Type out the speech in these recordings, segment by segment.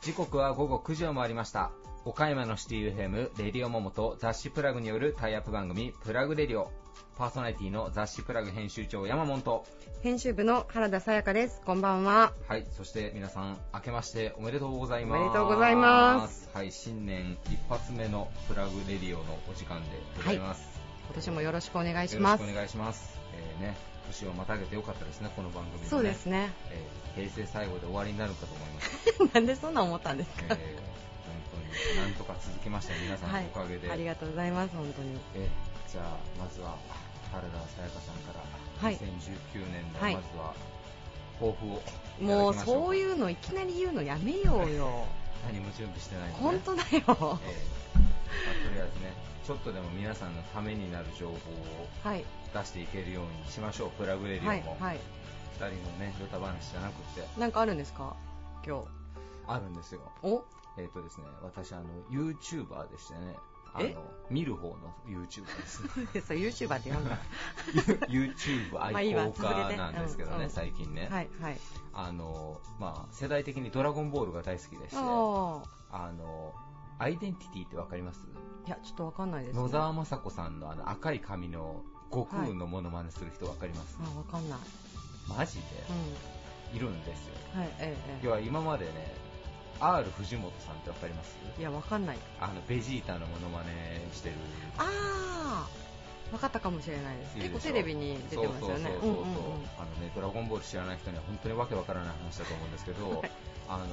時刻は午後9時を回りました。岡山のシティ FM レディオモモと雑誌プラグによるタイアップ番組プラグレディオ。パーソナリティの雑誌プラグ編集長山本。と編集部の原田さやかです。こんばんは。はいそして皆さん明けましておめでとうございます。おめでとうございます。はい新年一発目のプラグレディオのお時間でございます、はい、今年もよろしくお願いします。よろしくお願いします、えー、ね年をまたげてよかったですねこの番組、ね、そうですね、えー、平成最後で終わりになるかと思います。なんでそんな思ったんですか、えー、本当になんとか続きました皆さんのおかげで、はい、ありがとうございます本当に、えー、じゃあまずは原田さやかさんから、はい、2019年のまずは抱負をもうそういうのいきなり言うのやめようよ。何も準備してないの、ね、本当だよ、えーまあ、とりあえずねちょっとでも皆さんのためになる情報を出していけるようにしましょう、プラグレディオも、はいはい、2人のねヨタ話じゃなくて。なんかあるんですか？今日。あるんですよ。お？えっ、ー、とですね私あの YouTuber でしてね。あの見る方の YouTuber です。ね そう YouTuber って読んだ。YouTube 愛好家なんですけどね、まあ、最近ね、はいはい、あのまあ、世代的にドラゴンボールが大好きでして。あのアイデンティティってわかります？いやちょっとわかんないです、ね、野沢雅子さんのあの赤い髪の悟空のモノマネする人わかります、はい、あわかんない。マジで、うん、いるんですよ、はいええ、要は今までね R 藤本さんってわかります？いやわかんない。あのベジータのモノマネしてる。ああ分かったかもしれないです。結構テレビに出てますよね。そうそうそうそう、あのねドラゴンボール知らない人には本当にわけわからない話だと思うんですけど、はい、あの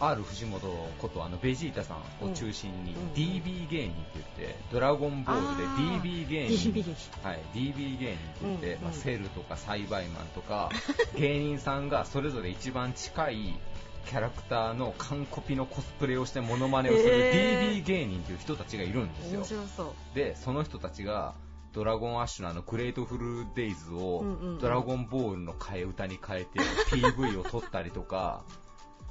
R 藤本ことあのベジータさんを中心に DB 芸人って言って、ドラゴンボールで DB 芸人。はい、DB 芸人って言って、まあ、セルとか栽培マンとか 芸人さんがそれぞれ一番近いキャラクターの完コピのコスプレをしてモノマネをする DB 芸人という人たちがいるんですよ、面白そう。でその人たちがドラゴンアッシュのあのグレートフルデイズをドラゴンボールの替え歌に変えて PV を撮ったりとか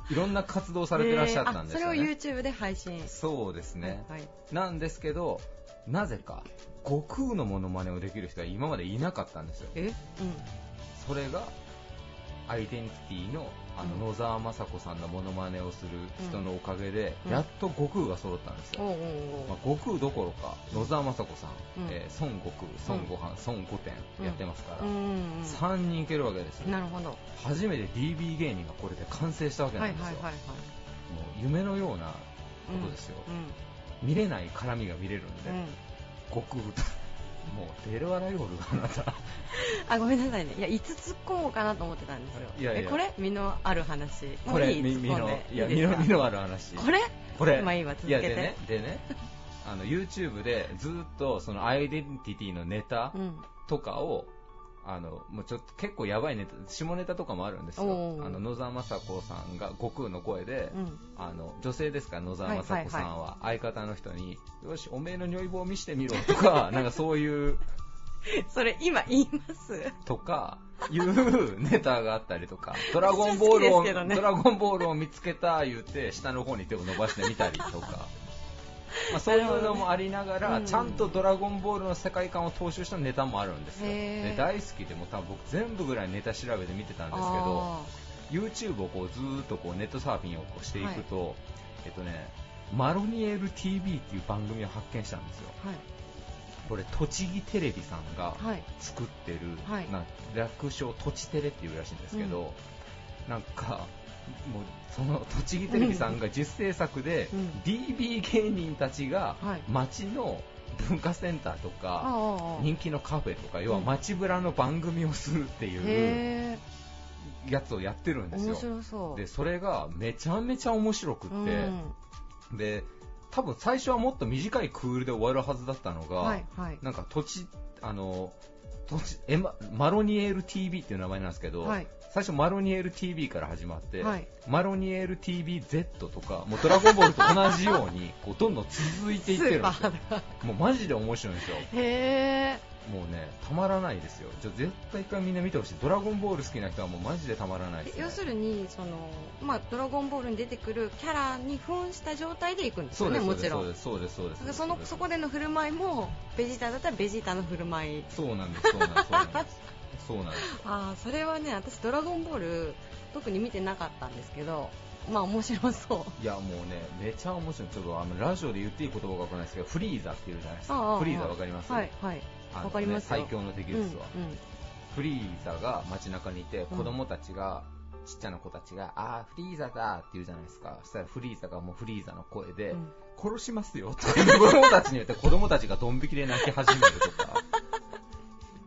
いろんな活動されてらっしゃったんですよね、それを YouTube で配信。そうですね、はいはい、なんですけどなぜか悟空のモノマネをできる人は今までいなかったんですよ。え、うん、それがアイデンティティのあの野沢雅子さんのモノマネをする人のおかげで、やっと悟空が揃ったんですよ、まあ、悟空どころか野沢雅子さん、うん、えー、孫悟空、孫悟飯、孫悟天やってますから、うん3人いけるわけですよ、なるほど。初めて DB 芸人がこれで完成したわけなんですよ、はいはいはいはい、もう夢のようなことですよ、見れない絡みが見れるんで、悟空もう出るわらよるあなた。あごめんなさいね。いやいつ突っ込もうかなと思ってたんですよ。いやいや。これ？身のある話。これいい？身のいや身の身のある話。これ？これ。まあいいわ続けて。でね。でねあの YouTube でずっとそのアイデンティティのネタとかを、うんあのもうちょっと結構やばいネタ下ネタとかもあるんですよ、あの野沢雅子さんが悟空の声で、うん、あの女性ですから野沢雅子さんは。相方の人に、よし、おめえの如意棒見してみろとか、なんかそういう、それ今言います？とかいうネタがあったりとか、ドラゴンボールを、ね、ドラゴンボールを見つけた言って下の方に手を伸ばしてみたりとか。まあ、そういうのもありながら、ちゃんとドラゴンボールの世界観を踏襲したネタもあるんですよ。で大好きでも多分僕全部ぐらいネタ調べて見てたんですけど、YouTube をこうずーっとこうネットサーフィンをこうしていくと、はい、えっとね、マロニエル TV っていう番組を発見したんですよ。はい、これ栃木テレビさんが作ってる、はい、な略称とちテレっていうらしいんですけど、うん、なんかもうその栃木テレビさんが実制作で、DB 芸人たちが街の文化センターとか、人気のカフェとか、要は街ブラの番組をするっていうやつをやってるんですよ。そでそれがめちゃめちゃ面白くって、で多分最初はもっと短いクールで終わるはずだったのが、なんか土地あの土地エママロニエル TV っていう名前なんですけど、はい、最初マロニエル TV から始まって、はい、マロニエル TVZ とかもうドラゴンボールと同じように こうどんどん続いていってるんですよ。もうマジで面白いんですよ。へもうねたまらないですよ。じゃ絶対一回みんな見てほしい。ドラゴンボール好きな人はもうマジでたまらないです、ね、要するにその、まあ、ドラゴンボールに出てくるキャラに扮した状態で行くんですよねもちろん。そうですそうですそのそこでの振る舞いもベジータだったらベジータの振る舞い。そうなんですそうなんですそうなんですああそれはね私ドラゴンボール特に見てなかったんですけどまあ面白そう。いやもうねめちゃ面白い。ちょっとあのラジオで言っていい言葉が分からないですけどフリーザっていうじゃないですか。フリーザ分かります？はいはい。わ、かります最強の敵ですわ、うんうん、フリーザが街中にいて子供たちが、うん、ちっちゃな子たちがあーフリーザだって言うじゃないですか。そしたらフリーザがもうフリーザの声で、殺しますよって子供たちに言って子供たちがドン引きで泣き始めるとか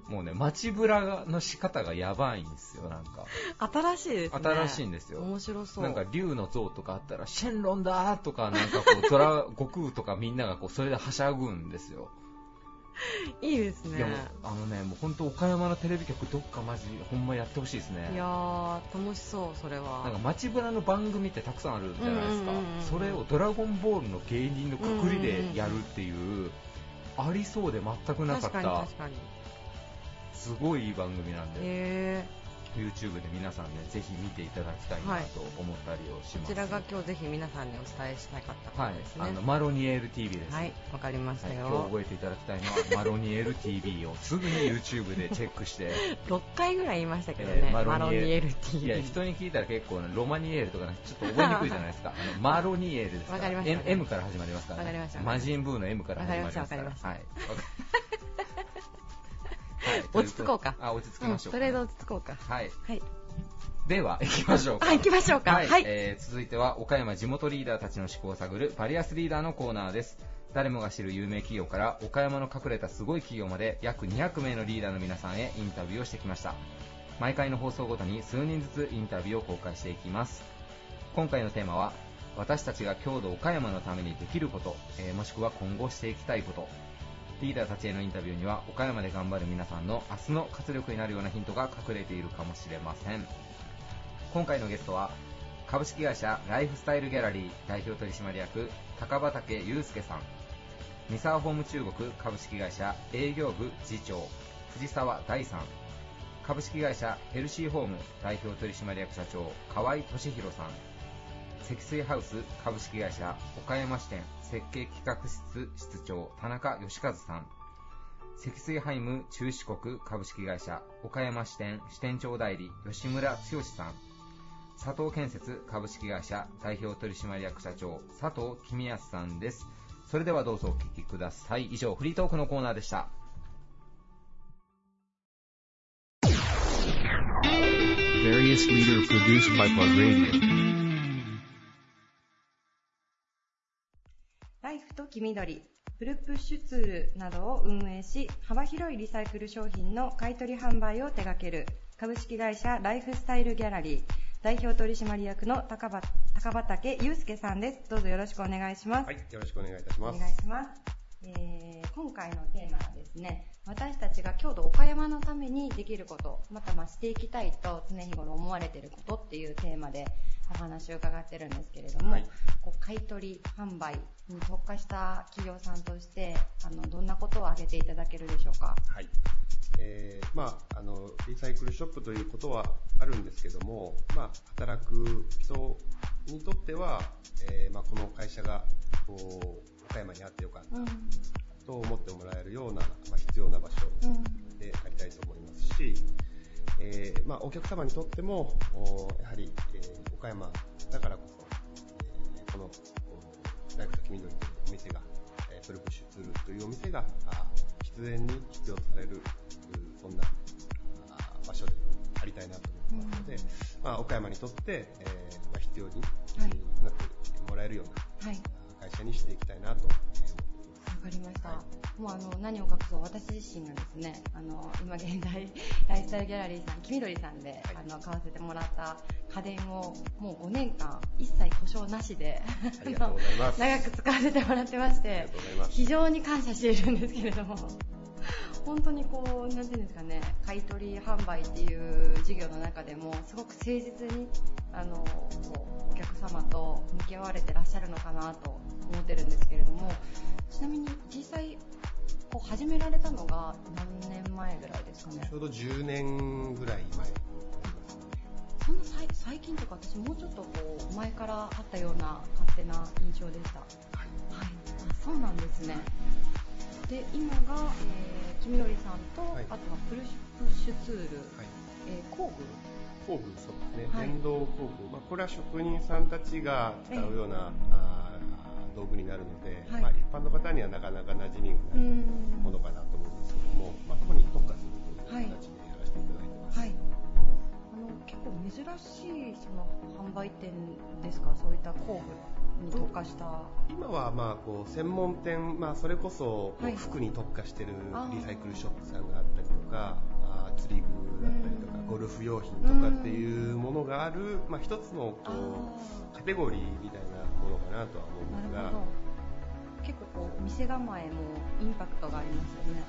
もうね、街ぶらの仕方がやばいんですよ、なんか。新しいですね。新しいんですよ。面白そう。なんか竜の像とかあったら、シェンロンだとか、なんかこう、ドラ、悟空とかみんながこう、それではしゃぐんですよ。いいですね。あのね、もう本当岡山のテレビ局どっかマジほんまやってほしいですね。いやー楽しそうそれは。なんか街ぶらの番組ってたくさんあるじゃないですか。それをドラゴンボールの芸人のくくりでやるっていう、ありそうで全くなかった。確かに確かに。すごいいい番組なんで。YouTube で皆さんねぜひ見ていただきたいなと思ったりをします、こちらが今日ぜひ皆さんにお伝えしたかったことですね、はい、あのマロニエル TV です。はいわかりましたよ、はい、今日覚えていただきたいのはマロニエル TV をすぐに YouTube でチェックして。6回ぐらい言いましたけどね、えー、マロニエル TV いや人に聞いたら結構、ね、ロマニエルとか、ね、ちょっと覚えにくいじゃないですか。あのマロニエルですかわかりました、M, から始まりますから、ね、かりましたマジンブーの M から始まりますから。わかりましたはい 落ち着こうか。あ、落ち着きましょう、うん、とりあえず落ち着こうか。はい。はい。では、行きましょうか。はい、行きましょうか。はい。はい、えー、続いては、岡山地元リーダーたちの思考を探る、バリアスリーダーのコーナーです。誰もが知る有名企業から、岡山の隠れたすごい企業まで、約200名のリーダーの皆さんへインタビューをしてきました。毎回の放送ごとに数人ずつインタビューを公開していきます。今回のテーマは、私たちが郷土岡山のためにできること、えー、もしくは今後していきたいこと、リーダーたちへのインタビューには岡山で頑張る皆さんの明日の活力になるようなヒントが隠れているかもしれません。今回のゲストは株式会社ライフスタイルギャラリー代表取締役高畑祐介さん。三沢ホーム中国株式会社営業部次長藤沢大さん。株式会社ヘルシーホーム代表取締役社長河合俊弘さん。積水ハウス株式会社岡山支店設計企画室室長田中義和さん積水ハイム中四国株式会社岡山支店支店長代理吉村剛さん佐藤建設株式会社代表取締役社長佐藤公康さんですそれではどうぞお聞きください以上フリートークのコーナーでしたライフと黄緑プルプッシュツールなどを運営し幅広いリサイクル商品の買取販売を手掛ける株式会社ライフスタイルギャラリー代表取締役の高畑祐介さんです。どうぞよろしくお願いします。はい、よろしくお願いいたします。お願いします。えー、今回のテーマはですね、私たちが郷土岡山のためにできること、またましていきたいと常日頃思われていることっていうテーマでお話を伺ってるんですけれども、はい、こう買取販売に特化した企業さんとしてあのどんなことを挙げていただけるでしょうか？はい。えー、まあ、あの、リサイクルショップということはあるんですけども、まあ、働く人にとっては、えー、まあ、この会社が、こう、岡山にあってよかった、と思ってもらえるような、まあ、必要な場所でありたいと思いますし、えー、まあ、お客様にとっても、やはり、えー、岡山だからこそ、えー、この、ライフ先緑というお店が、えー、プルプッシュツールというお店が、必然に必要とされるそんな場所でありたいなと思いますので、まあ、岡山にとって、えーまあ、必要になってもらえるような会社にしていきたいなと。わかりました。はい、もうあの何を隠そう私自身がですね、あの今現在 ライフスタイルギャラリーさん、黄緑さんで、はい、あの買わせてもらった家電をもう5年間一切故障なしで長く使わせてもらってまして、非常に感謝しているんですけれども。本当にこう、なんていうんですかね、買取販売っていう事業の中でも、すごく誠実に、あの、お客様と向き合われてらっしゃるのかなと思ってるんですけれども、ちなみに実際、こう始められたのが何年前ぐらいですかね？ちょうど10年ぐらい前。そんな最近とか私もうちょっとこう前からあったような勝手な印象でした。はい、はい、あそうなんですねで今が、えー、君よりさんと、はい、あとはプルシプッシュツール、はい。えー、工具。工具そうですね、はい、電動工具、まあ、これは職人さんたちが使うような、えー、あ道具になるので、はい、まあ、一般の方にはなかなか馴染みがないものかなと思うんですけども、まあ、そこに特化するという形でやらせていただいてます。はい。結構珍しいその販売店ですか、そういった工具に特化した。今はまあこう専門店、まあ、それこそ服に特化しているリサイクルショップさんがあったりとか、あ釣り具だったりとか、ゴルフ用品とかっていうものがある、まあ、一つのこうカテゴリーみたいなものかなとは思うんですが。結構こう店構えもインパクトがありますよね。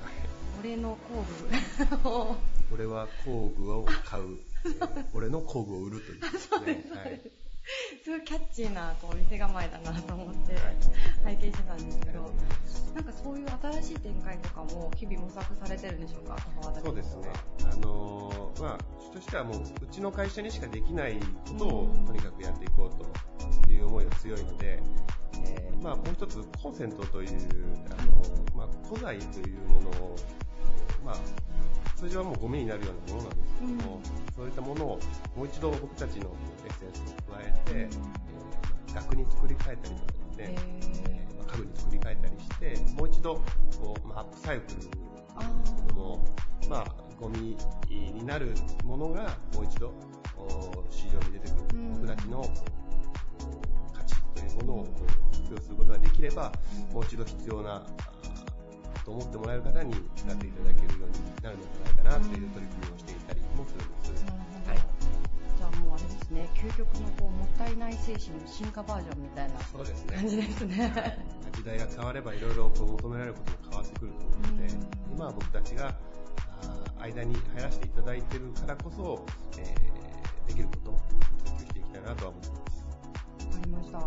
俺の工具を。俺は工具を買う。俺の工具を売るというです。ね。はい、すごいキャッチーなこう店構えだなと思って拝見してたんですけど、なんかそういう新しい展開とかも日々模索されてるんでしょうか、そうですね。あのー、まあ、としてはもう、うちの会社にしかできないことをとにかくやっていこうという思いが強いので、えー、まあ、もう一つ、コンセントという、あのまあ、古材というものを、まあ、通常はもうゴミになるようなものなんですけども、うん、そういったものをもう一度僕たちのエッセンスを加えて、えー、額に作り変えたりとかですね、えー、まあ、家具に作り変えたりして、もう一度こう、まあ、アップサイクルの、まあ、ゴミになるものがもう一度市場に出てくる、僕たちの価値というものを活用することができれば、もう一度必要なと思ってもらえる方に使っていただけるようになるのではないかなという取り組みをしていたりもするんです。はい、じゃあもうあれですね、究極のこうもったいない精神の進化バージョンみたいな感じですね。すね時代が変わればいろいろ求められることも変わってくると思うので、今は僕たちが間に入らせていただいているからこそ、えー、できることを追求していきたいなとは思います。わかりました。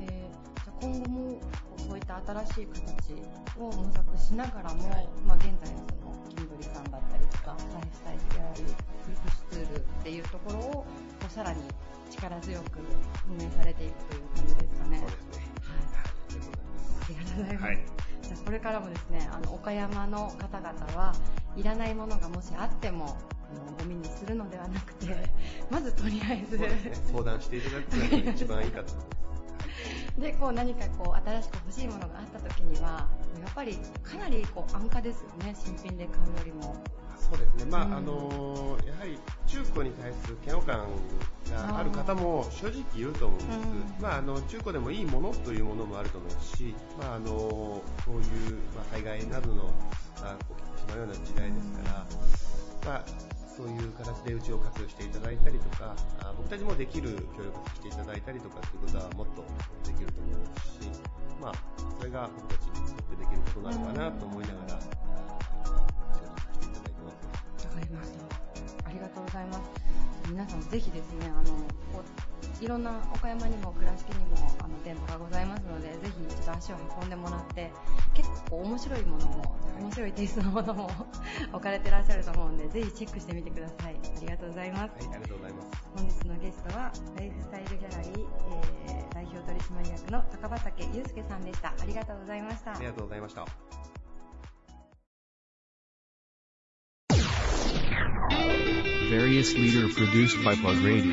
えー、じゃ今後もそういった新しい形を模索しながらも、はい、まあ、現在のその金鳥さんだったりとかライフスタイルギャラリーフルフスツールっていうところをこうさらに力強く運営されていくという感じですかね。そうですね。はい。ありがとうございます。はい、じゃこれからもですね、あの岡山の方々はいらないものがもしあってもゴミにするのではなくて、まずとりあえず、ね、相談していただくのが一番いいかと思います。でこう何かこう新しく欲しいものがあった時にはやっぱりかなりこう安価ですよね。新品で買うよりも。そうですね、まあ、うん、あのやはり中古に対する嫌悪感がある方も正直いると思うんです、うん、まあ、あの中古でもいいものというものもあると思いますし、まあ、あのこういう、まあ、災害などの、まあ、起きてしまうような時代ですから、まあ、そういう形でうちを活用していただいたりとか、あ僕たちもできる協力していただいたりとかっていうことはもっとできると思いますし、まあ、それが僕たちにとってできることなのかなと思いながら、仕事させていただいてます。わかりました。ありがとうございます。皆さんぜひですね、あの、いろんな岡山にも倉敷にもあの店舗がございますので、ぜひ一度足を運んでもらって、結構面白いものも、面白いテイストのものも 置かれてらっしゃると思うんで、ぜひチェックしてみてください。ありがとうございます。はい、ありがとうございます。本日のゲストは、ライフスタイルギャラリー、えー、代表取締役の高畑祐介さんでした。ありがとうございました。ありがとうございました。Various leader produced by Plug Radio.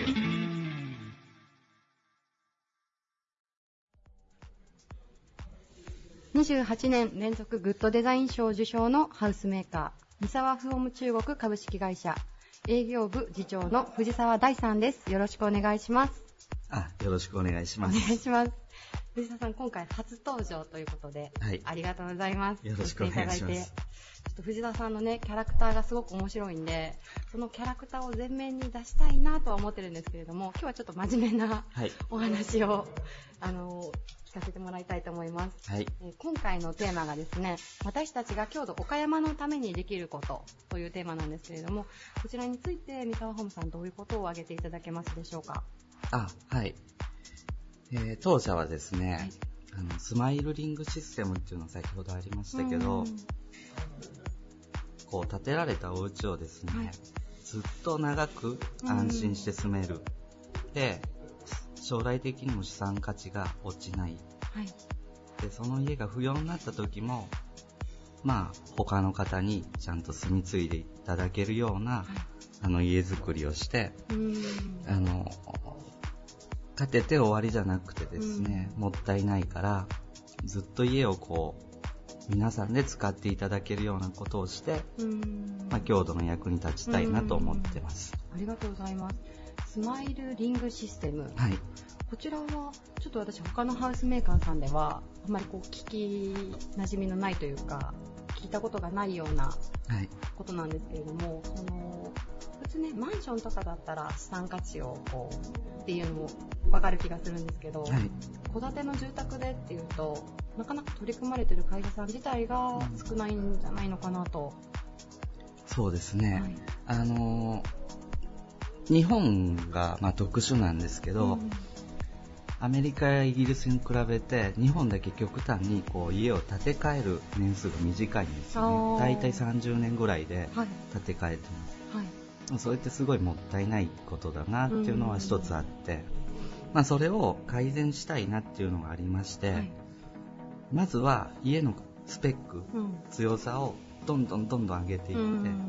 28年連続グッドデザイン賞受賞のハウスメーカー、三沢フォーム中国株式会社、営業部次長の藤沢大さんです。よろしくお願いします。あ、よろしくお願いします。お願いします。藤沢さん、今回初登場ということで、はい、ありがとうございます。よろしくお願いします。ちょっと藤田さんのね、キャラクターがすごく面白いんで、そのキャラクターを前面に出したいなとは思ってるんですけれども、今日はちょっと真面目な、お話を、あの、聞かせてもらいたいと思います。はい、え今回のテーマがですね、私たちが郷土岡山のためにできることというテーマなんですけれども、こちらについて三沢ホームさんどういうことを挙げていただけますでしょうか？あ、はい。えー、当社はですね、はい、あのスマイルリングシステムっていうのが先ほどありましたけど、こう建てられたお家をですね、はい、ずっと長く安心して住める。で、将来的にも資産価値が落ちない。はい、で、その家が不要になった時も、まあ、他の方にちゃんと住み継いでいただけるような、はい、あの、家づくりをして、あの、建てて終わりじゃなくてですね、もったいないから、ずっと家をこう、皆さんで使っていただけるようなことをして、まあ、郷土の役に立ちたいなと思ってます。ありがとうございます。スマイルリングシステム。はい。こちらは、ちょっと私他のハウスメーカーさんでは、あまりこう、聞き馴染みのないというか、聞いたことがないようなことなんですけれども、はい、その、ね、マンションとかだったら資産価値をこう、っていうのも分かる気がするんですけど、はい、戸建ての住宅でっていうと、なかなか取り組まれてる会社さん自体が少ないんじゃないのかなと。そうですね。はい、あの日本が、まあ、特殊なんですけど、うん、アメリカやイギリスに比べて日本だけ極端にこう家を建て替える年数が短いんですよね。大体30年ぐらいで建て替えてます、はい、それってすごいもったいないことだなっていうのは一つあって、まあ、それを改善したいなっていうのがありまして、はい。まずは家のスペック、うん、強さをどんどんどんどん上げていって、うん、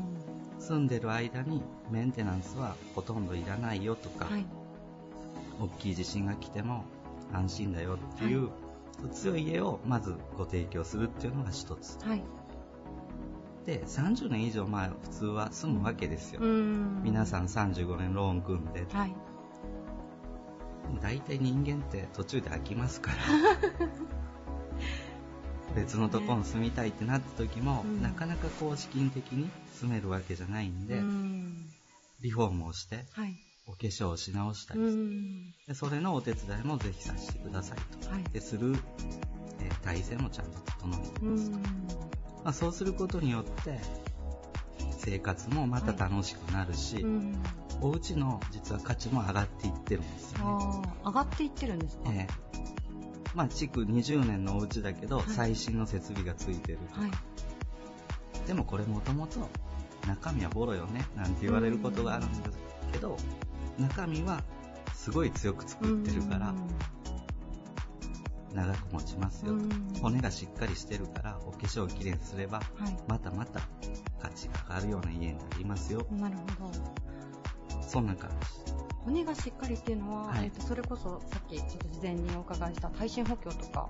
住んでる間にメンテナンスはほとんどいらないよとか、はい、大きい地震が来ても安心だよっていう、はい、強い家をまずご提供するっていうのが一つ、はい、で30年以上前普通は住むわけですよ、皆さん35年ローン組んで、はい、大体人間って途中で飽きますから。別のとこに住みたいってなった時も、うん、なかなかこう資金的に住めるわけじゃないんで、うん、リフォームをして、はい、お化粧をし直したりして、うん、でそれのお手伝いもぜひさせてくださいと、はい、でする、えー、体制もちゃんと整えてます、まあ、そうすることによって生活もまた楽しくなるし、はい、お家の実は価値も上がっていってるんですよね。上がっていってるんですか、えーまあ、築20年のお家だけど、最新の設備がついてるとか、はい、でもこれもともと中身はボロよねなんて言われることがあるんですけど、中身はすごい強く作ってるから、長く持ちますよと、骨がしっかりしてるからお化粧をきれいにすれば、はい、またまた価値が上がるような家になりますよ。なるほど。そんな感じ。骨がしっかりっていうのは、はい、えっと、それこそさっきちょっと事前にお伺いした耐震補強とか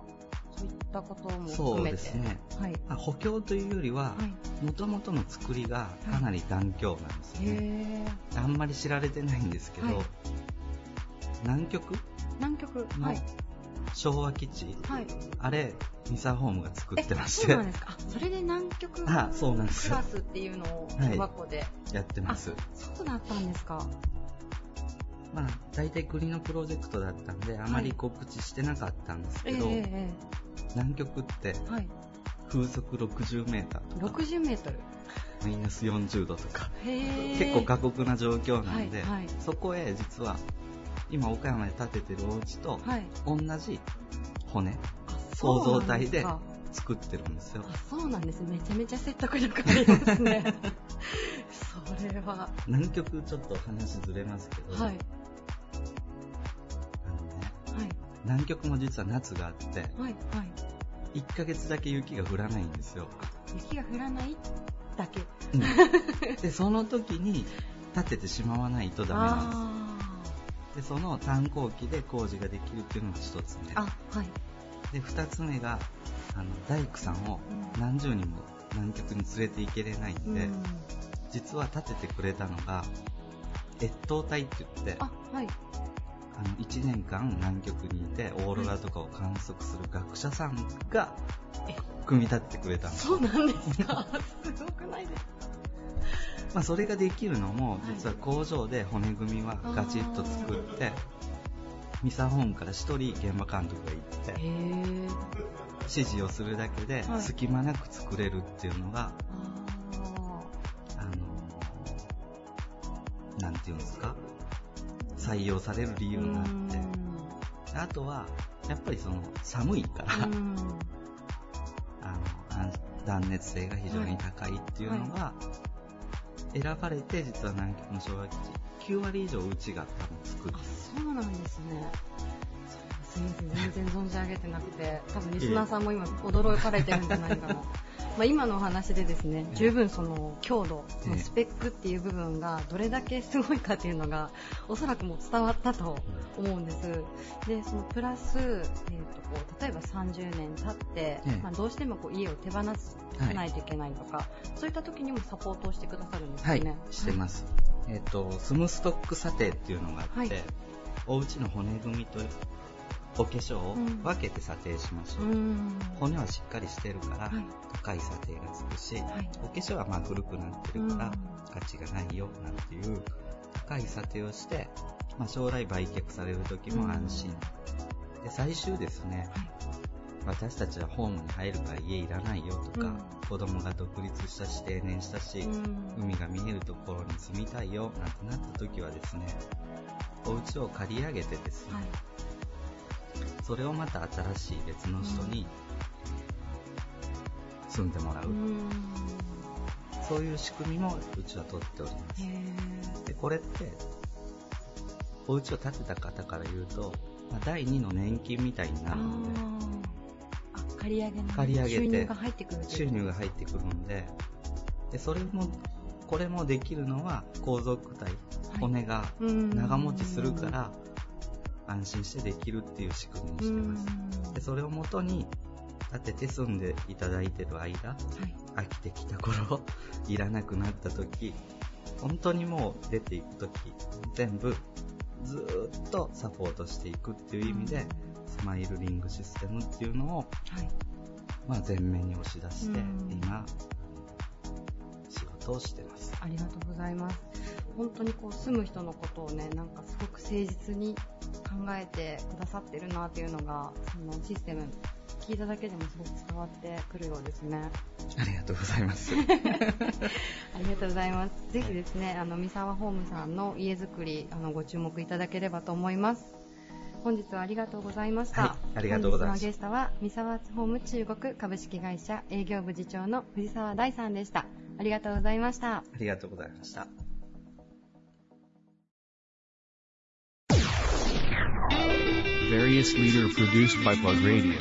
そういったことも含めて。そうですね、はい、補強というよりはもともとの作りがかなり頑強なんですよね、はい、あんまり知られてないんですけど、はい、南極？南極？の昭和基地、はい、あれミサホームが作ってまして。そうなんですか？それで南極あそうなんです。クラスっていうのを小学校で、やってます。そうだったんですか？まあ、大体国のプロジェクトだったんで、あまり告知してなかったんですけど、はいえー、南極って、風速60メーターとか、60メートル。マイナス40度とか、結構過酷な状況なんで、はいはい、そこへ実は、今岡山で建ててるお家と、同じ骨、構造体で作ってるんですよ。そうなんです。めちゃめちゃ説得力ありますね。それは。南極ちょっと話ずれますけど、はい、はい、南極も実は夏があって、はいはい、1ヶ月だけ雪が降らないんですよ。雪が降らないだけ。うん、で、その時に立ててしまわないとダメなんです。で、その炭鉱機で工事ができるっていうのが一つ目。あ、はい。で、二つ目が、あの、大工さんを何十人も南極に連れて行けれないんで、うん、実は立ててくれたのが、越冬隊って言って、あ、はい。あの1年間南極にいてオーロラとかを観測する学者さんが組み立ててくれたんですそうなんですか？すごくないですか？まあそれができるのも実は工場で骨組みはガチッと作ってミサホームから1人現場監督が行って指示をするだけで隙間なく作れるっていうのが、はい、あのなんていうんですか？採用される理由があって。あとはやっぱりその寒いからあの断熱性が非常に高いっていうのが選ばれて実は南極の昭和基地。9割以上うちが多分作ってそうなんですね。すみません全然存じ上げてなくて多分リスナーさんも今驚かれてるんじゃないかなまあ今のお話でですね十分その強度のスペックっていう部分がどれだけすごいかっていうのがおそらくもう伝わったと思うんです。でそのプラス、えー、とこう例えば30年経って、まあ、どうしてもこう家を手放さないといけないとか、はい、そういった時にもサポートをしてくださるんですね。はいしてます、はい、えっ、ー、とスムストック査定っていうのがあって、はい、お家の骨組みとお化粧を分けて査定しましょう、うん、骨はしっかりしてるから、高い査定がつくし、はい、お化粧はまあ古くなってるから、価値がないよなんていう高い査定をして、まあ、将来売却される時も安心、で最終ですね、はい、私たちはホームに入るから家いらないよとか、うん、子供が独立したし定年したし、うん、海が見えるところに住みたいよなんてなった時はですねお家を借り上げてですね、はいそれをまた新しい別の人に住んでもらう、そういう仕組みもうちは取っております。でこれってお家を建てた方から言うと、まあ、第2の年金みたいになるので借り上げ借り上げて収入が入ってくる収入が入ってくるのででそれもこれもできるのは皇族体、骨が長持ちするから、安心してできるっていう仕組みにしてます。でそれをもとに建てて住んでいただいてる間、はい、飽きてきた頃、いらなくなった時、本当にもう出ていく時、全部ずっとサポートしていくっていう意味で、スマイルリングシステムっていうのを、はい、まあ、前面に押し出して、今、仕事をしてます。ありがとうございます。本当にこう住む人のことをね、なんかすごく誠実に考えてくださってるなっていうのがそのシステム聞いただけでもすごく伝わってくるようですね。ありがとうございます。ありがとうございます。ぜひですね、あの三沢ホームさんの家づくりあのご注目いただければと思います。本日はありがとうございました。はい、ありがとうございます。本日のゲストは三沢ホーム中国株式会社営業部次長の藤沢大さんでした。ありがとうございました。ありがとうございました。Various leader produced by Plug Radio.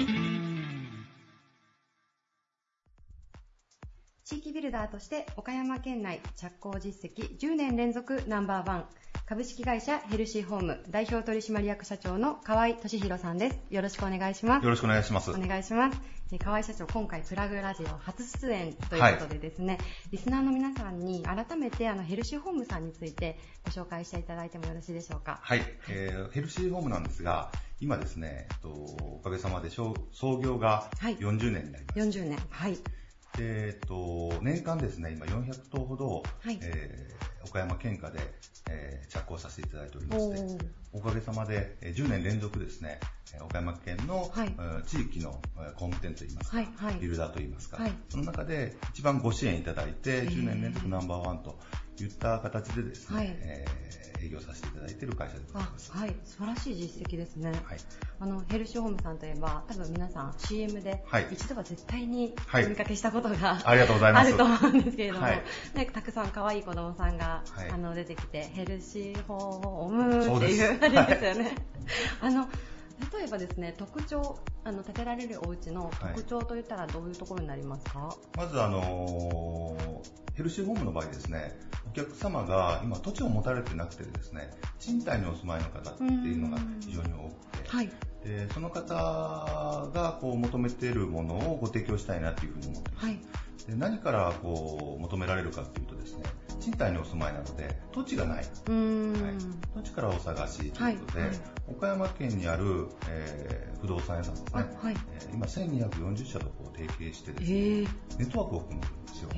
地域ビルダーとして岡山県内着工実績10年連続ナンバーワン株式会社ヘルシーホーム代表取締役社長の河合俊弘さんです。よろしくお願いします。よろしくお願いします。お願いします。河合社長、今回プラグラジオ初出演ということでですね、はい、リスナーの皆さんに改めてあのヘルシーホームさんについてご紹介していただいてもよろしいでしょうか？はい。えー、ヘルシーホームなんですが、今ですね、えっと、おかげさまで創業が40年になります。はい、40年。はい。えっと、年間ですね、今400頭ほど、はい、えー、岡山県下で、えー、着工させていただいておりまして、おかげさまで、えー、10年連続ですね、岡山県の、はい、地域の工務店といいますか、はいはい、ビルダーといいますか、はい、その中で一番ご支援いただいて、10年連続ナンバーワンといった形でですね、はい、えー営業させていただいている会社でございます。はい、素晴らしい実績ですね。はい、あのヘルシーホームさんといえば、多分皆さん CM で一度は絶対にお見かけしたことが、ありがとうございます。あると思うんですけれども、はい、ね、たくさん可愛い子供さんが、あの出てきてヘルシーホームっていうあれですよね。あの例えばですね特徴あの建てられるお家の特徴といったらどういうところになりますか、はい、まずあのヘルシーホームの場合ですねお客様が今土地を持たれてなくてですね賃貸にお住まいの方っていうのが非常に多くて、はい、でその方がこう求めているものをご提供したいなというふうに思っています、はい、で何からこう求められるかというとですね賃貸にお住まいなので土地がない、はい、土地からお探しということで、はい。はい、岡山県にある、えー、不動産屋さんですね、はい。えー、今1240社とこう提携してですねネットワークを組んでるんですよ。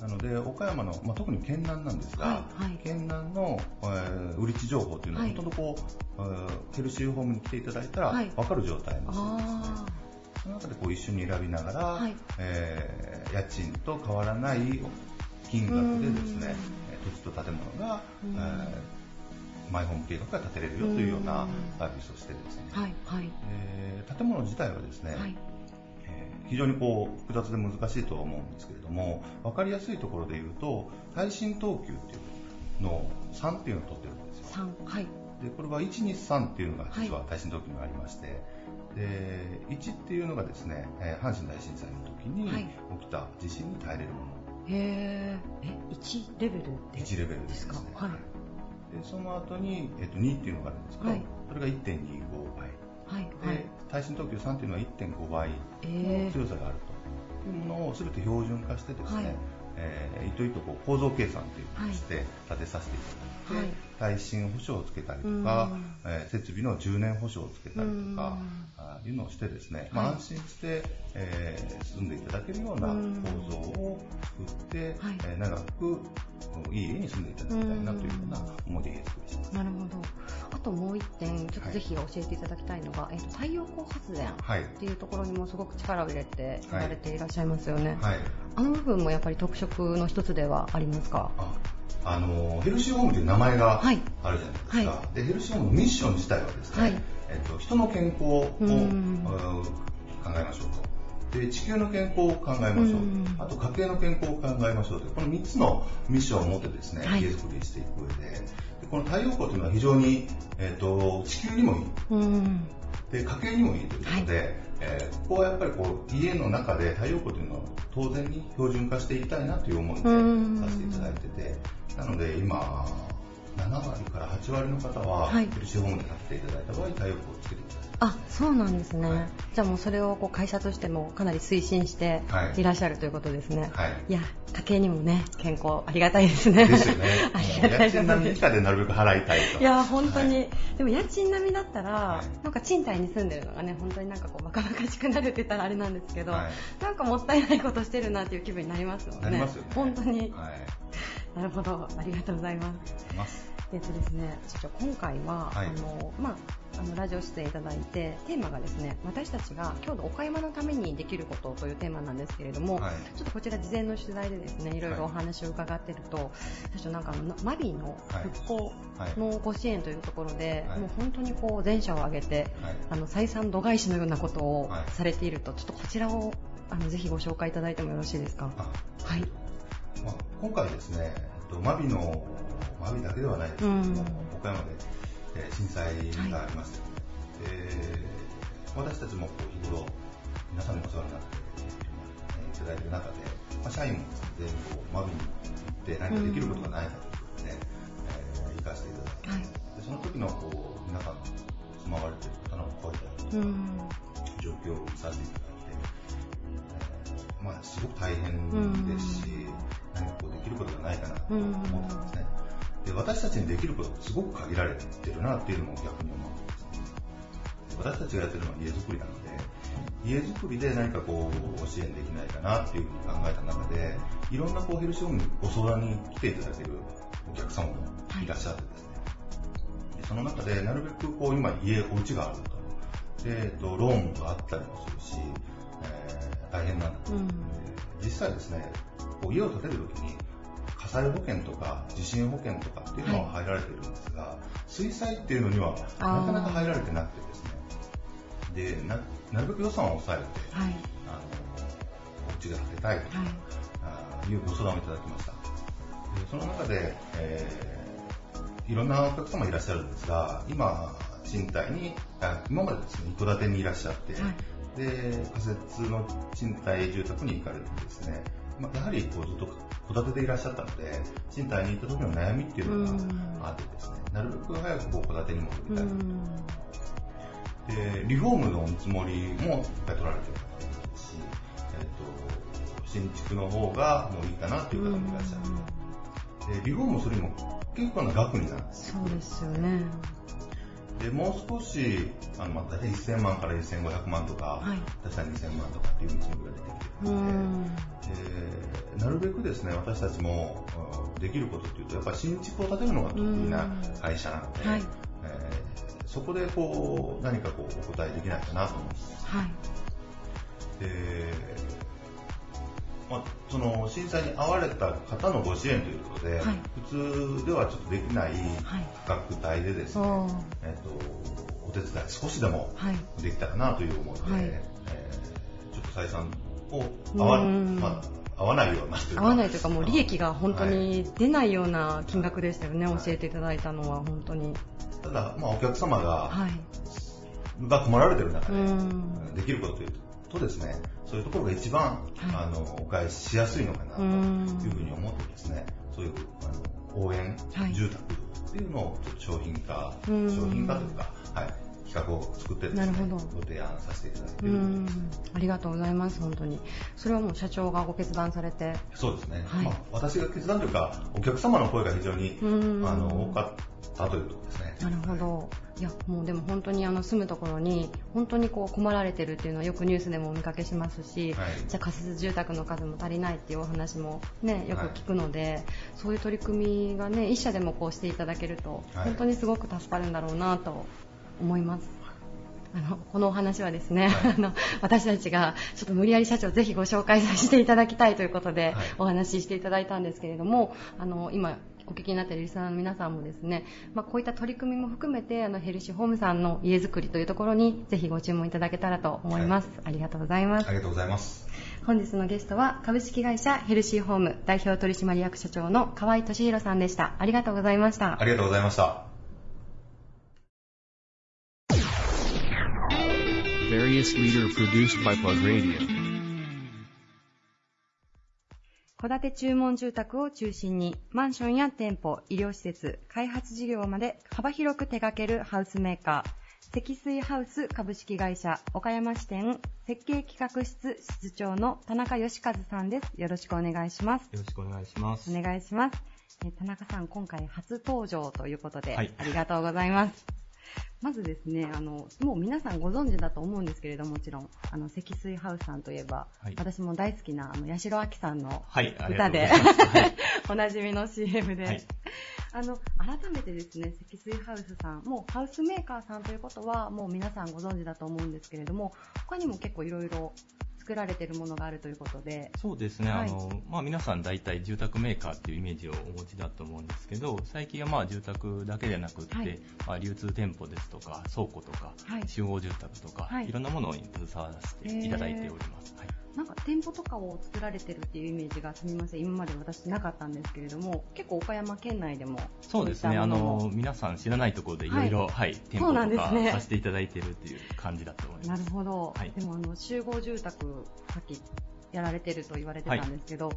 なので岡山の、まあ、特に県南なんですが、県南の、えー、売り地情報というのは、ほとんどこう、えー、ヘルシーホームに来ていただいたら分かる状態のそうです。ね、その中でこう一緒に選びながら、はい、えー、家賃と変わらない金額でですね、土地と建物が、えー、マイホーム計画が建てれるよというようなサービスをしてですね、はいはい。えー、建物自体はですね、はい。非常にこう複雑で難しいとは思うんですけれども分かりやすいところで言うと耐震等級っていうのを3っていうのを取ってるんですよ。3はい。でこれは123っていうのが実は耐震等級にありまして、はい、で1っていうのがですね、え阪神大震災の時に起きた地震に耐えれるもの、へえ1レベルで？1レベルですね。はい。でその後に、えっと、2っていうのがあるんですけど、はい、それが1.25倍。はい、で耐震等級3っていうのは1.5倍の強さがあると。いうものを全て標準化してですね、はい、えー、糸々こう構造計算というのをして立てさせていただいて、耐震保証をつけたりとか、えー、設備の10年保証をつけたりとか、あいうのをしてですね、まあ、安心して、えー、住んでいただけるような構造を作って、はい、えー、長くいい家に住んでいただきたいなというような思いで家作りします。なるほど。あともう一点、ちょっとぜひ教えていただきたいのが、はい、えっ、ー、と、太陽光発電っていうところにもすごく力を入れてやられていらっしゃいますよね。はい。あの部分もやっぱり特色の一つではありますか？あのヘルシーホームという名前があるじゃないですか、はい、でヘルシーホームのミッション自体はですね、はい、えっと、人の健康を考えましょうと。で地球の健康を考えましょう。あと家計の健康を考えましょうと。この3つのミッションを持ってですね、はい、家づくりしていく上で。でこの太陽光というのは非常に、えっと、地球にもいい。で家計にもいいということで、はい、えー、ここはやっぱりこう家の中で太陽光というのを当然に標準化していきたいなという思いでさせていただいててなので今7割から8割の方は、はい、ヘルシーホームで買っていただいた場合太陽光をつけていただい。てあそうなんですね、はい、じゃあもうそれをこう会社としてもかなり推進してい。らっしゃるということですね、はい、いや家計にもね健康ありがたいですね。ですよね。ありがたい家賃並み以下でなるべく払いたいと。いや本当に、はい、でも家賃並みだったら、なんか賃貸に住んでるのがね本当になんかこうバカバカしくなるって言ったらあれなんですけど、なんかもったいないことしてるなっていう気分になりますもんね。なりますよね。本当に、なるほど。ありがとうございますえっとですね、社長今回は、はい、あのまああのラジオ出演いただいてテーマがですね私たちが今日のお買い物のためにできることというテーマなんですけれども、はい、ちょっとこちら事前の取材でですねい。ろいろお話を伺っていると、はい、社長なんかマビーの復興のご支援というところで、もう本当にこう全社を挙げて、あの採算度外視のようなことをされていると、ちょっとこちらをあのぜひご紹介いただいてもよろしいですか？はい。まあ、今回ですね、マビのマビだけではないですけども、岡山で、えー、震災があります、はい、私たちも日頃皆さんにお世話になって、えー、いただいている中で、まあ、社員も全員こうマビに行って何かできることがないかということで、えー、行かせていただきまはい、でその時のこう皆さんの住まわれている方の声であるとか、状況を見させていただいて、えー、まあ、すごく大変ですし、何かこうできることがないかなと思ってますね。で私たちにできることってすごく限られてるなっていうのも逆に思うんです私たちがやってるのは家づくりなので家づくりで何かこう支援できないかなっていうふうに考えた中でいろんなこうヘルシーホームにご相談に来ていただけるお客様もいらっしゃってですね、でその中でなるべくこう今家お家があると。で、えっと、ローンがあったりもするし、えー、大変なんだと、うん、実際ですねこう家を建てるときに火災保険とか地震保険とかっていうのは入られてるんですが、はい、水災っていうのにはなかなか入られてなくてですね。でななるべく予算を抑えて、はい、あのお家が建てたいとか、はい、あいうご相談をいただきました。でその中で、えー、いろんなお客様いらっしゃるんですが今賃貸にあ今までですね一戸建てにいらっしゃって、で仮設の賃貸住宅に行かれてですねまあ、やはりこうずっと戸建てでいらっしゃったので、賃貸に行った時の悩みっていうのがあってですね、なるべく早くこう戸建てに戻りたい。で、リフォームの見積もりもいっぱい取られてるし、えっ、と、新築の方がもういいかなっていう方もいらっしゃる。で、リフォームするにも結構な額になるんですよ。そうですよね。でもう少しあの、まあ、大体1000万から1500万とか、はい、確かに2000万とかっていう見積もりが出てきてるのででなるべくですね私たちもできることっていうとやっぱり新築を建てるのが得意な会社なので、はい、えー、そこでこう何かこうお答えできないかなと思ってます。はい。でまあ、その震災に遭われた方のご支援ということで、はい、普通ではちょっとできない価格帯でですね、はい、えーと、お手伝い少しでもできたらなという思いで、はい、えー、ちょっと採算を合わ,、まあ、合わないような合わないというかもう利益が本当に出ないような金額でしたよね、はい、教えていただいたのは本当に。ただ、まあ、お客様が、はい、が困られてる中でできることというとですねそういうところが一番、はい、あのお返ししやすいのかなというふうに思ってですねそういうあの応援住宅っていうのをちょっと商品化商品化というか、はい、企画を作ってですね、なるほどご提案させていただいているありがとうございます、本当に。それはもう社長がご決断されて。そうですね。はい、まあ、私が決断というか、お客様の声が非常にあの多かったというところですね。なるほど。いやもうでも本当にあの住むところに本当にこう困られてるっていうのはよくニュースでもお見かけしますし、はい、じゃ仮設住宅の数も足りないっていうお話もねよく聞くので、はい、そういう取り組みがね一社でもこうしていただけると、本当にすごく助かるんだろうなと思います。あのこのお話はですね、はい、あの私たちがちょっと無理やり社長ぜひご紹介させていただきたいということで、お話ししていただいたんですけれどもあの今お聞きになっているリスナーの皆さんもですね、まあ、こういった取り組みも含めてあのヘルシーホームさんの家づくりというところにぜひご注文いただけたらと思います、はい、ありがとうございます。ありがとうございます。本日のゲストは株式会社ヘルシーホーム代表取締役社長の河合俊弘さんでした。ありがとうございました。ありがとうございました戸建て注文住宅を中心にマンションや店舗、医療施設、開発事業まで幅広く手掛けるハウスメーカー、積水ハウス株式会社岡山支店設計企画室室長の田中義和さんです。よろしくお願いします。よろしくお願いします。お願いします。田中さん、今回初登場ということで、はい、ありがとうございます。まずですね、あの、もう皆さんご存知だと思うんですけれども、もちろん、あの、積水ハウスさんといえば、はい、私も大好きな、あの、八代亜紀さんの歌で、はい、おなじみの CM で、はい、あの、改めてですね、積水ハウスさん、もうハウスメーカーさんということは、もう皆さんご存知だと思うんですけれども、他にも結構いろいろ作られているものがあるということで。そうですね。はい、あの、まあ、皆さん大体住宅メーカーっていうイメージをお持ちだと思うんですけど、最近はまあ住宅だけでなくって、はい、まあ、流通店舗ですとか、倉庫とか、はい、集合住宅とか、い、ろんなものに携わらせていただいております。はいなんか店舗とかを作られてるっていうイメージがすみません、今まで私なかったんですけれども、結構岡山県内でもそうですね、あの皆さん知らないところでいろい。ろ、はい、店舗とかさせていただいてるっていう感じだと思います。なるほど。はい、でもあの集合住宅さっきやられてると言われてたんですけど、はい、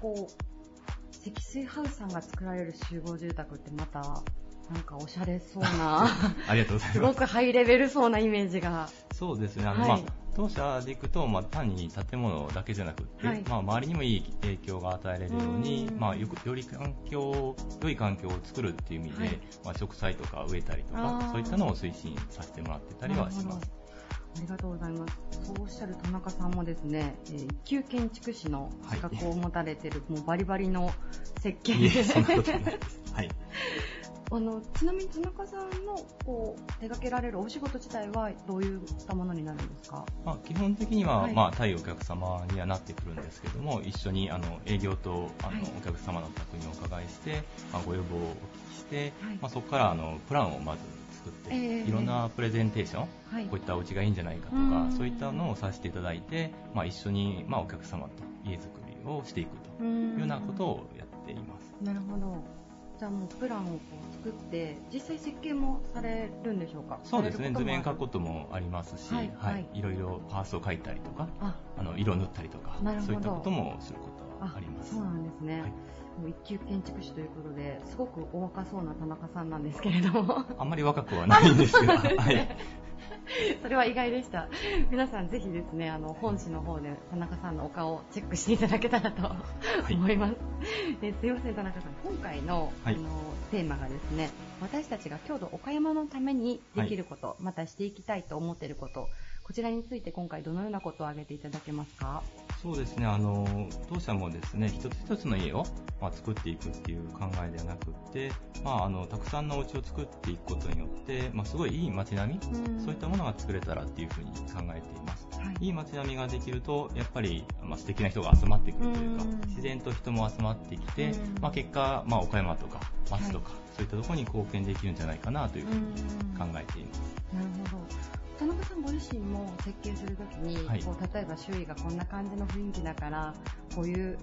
こう積水ハウスさんが作られる集合住宅ってまたなんかおしゃれそうな ありがとうございます。すごくハイレベルそうなイメージが。そうですね。あの、はい、まあ、当社でいくと、まあ、単に建物だけじゃなくて、はい、まあ、周りにもいい影響が与えられるように、まあ、よくより環境、良い環境を作るっていう意味で、はい、まあ、植栽とか植えたりとか、そういったのを推進させてもらってたりはします。ありがとうございます。そうおっしゃる田中さんもですね、えー、一級建築士の資格を持たれてる、もうバリバリの設計で。はい。あのちなみに田中さんのこう手掛けられるお仕事自体はどういったものになるんですか、まあ、基本的には、はい、まあ、対お客様にはなってくるんですけども一緒にあの営業とあの、はい、お客様の宅にお伺いして、まあ、ご要望をお聞きして、はい、まあ、そこからあのプランをまず作って、えー、いろんなプレゼンテーション、はい、こういったお家がいいんじゃないかとかそういったのをさせていただいて、まあ、一緒に、まあ、お客様と家づくりをしていくというようなことをやっています。なるほどじゃあもうプランをこう作って実際設計もされるんでしょうかそうですね。図面書くこともありますし、はい、はい、い。ろいろパースを書いたりとかあ。の色塗ったりとかそういったこともすることはあります。そうなんですね、はい。もう一級建築士ということですごくお若そうな田中さんなんですけれども。あんまり若くはないんですけど、はい、それは意外でした。皆さんぜひですね、あの、本誌の方で田中さんのお顔をチェックしていただけたらと思います。はい、すいません、田中さん。今回の、はい、あの、テーマがですね、私たちが郷土岡山のためにできること、はい、またしていきたいと思っていること、こちらについて今回どのようなことを挙げていただけますか？そうですね、あの、当社もですね、一つ一つの家を、まあ、作っていくっていう考えではなくて、まあ、あの、たくさんのお家を作っていくことによって、まあ、すごいいい街並み、そういったものが作れたらっていうふうに考えています。はい、いい街並みができると、やっぱり、まあ、素敵な人が集まってくるというか、自然と人も集まってきて、まあ、結果、まあ、岡山とか、松とか、はい、そういったところに貢献できるんじゃないかなというふうに考えています。なるほど。田中さんご自身も設計するときに、はい、こう例えば周囲がこんな感じの雰囲気だからこういう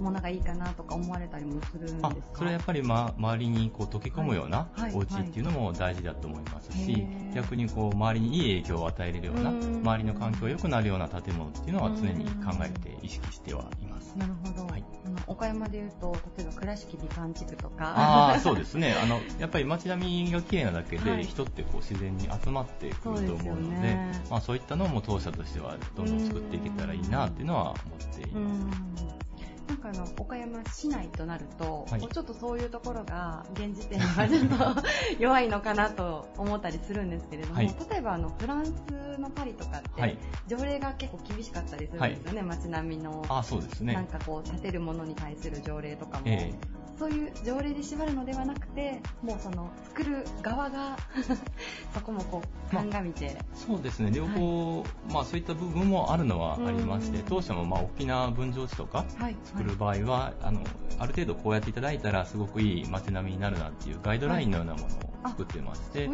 ものがいいかなとか思われたりもするんですか？それはやっぱり、ま、周りにこう溶け込むようなお家っていうのも大事だと思いますし、はいはい、逆にこう周りにいい影響を与えれるような周りの環境が良くなるような建物っていうのは常に考えて意識してはいます。なるほど、はい、岡山でいうと例えば倉敷美観地区とか。あそうですね。あのやっぱり街並みが綺麗なだけで、人ってこう自然に集まってくると思うので、ね、まあ、そういったのも当社としてはどんどん作っていけたらいいなっていうのは思っています。なんかあの岡山市内となると、はい、ちょっとそういうところが現時点ではちょっと弱いのかなと思ったりするんですけれども、はい、例えばあのフランスのパリとかって、条例が結構厳しかったりするんですよね、街並みの。あそうです、ね、なんかこう建てるものに対する条例とかも。えーそういう条例で縛るのではなくてもうその作る側が そこもこう鑑みて、まあ、そうですね。両方、はい、まあ、そういった部分もあるのはありまして当社もまあ大きな分譲地とか作る場合は、はい、あのある程度こうやっていただいたらすごくいい街並みになるなっていうガイドラインのようなものを作ってまして、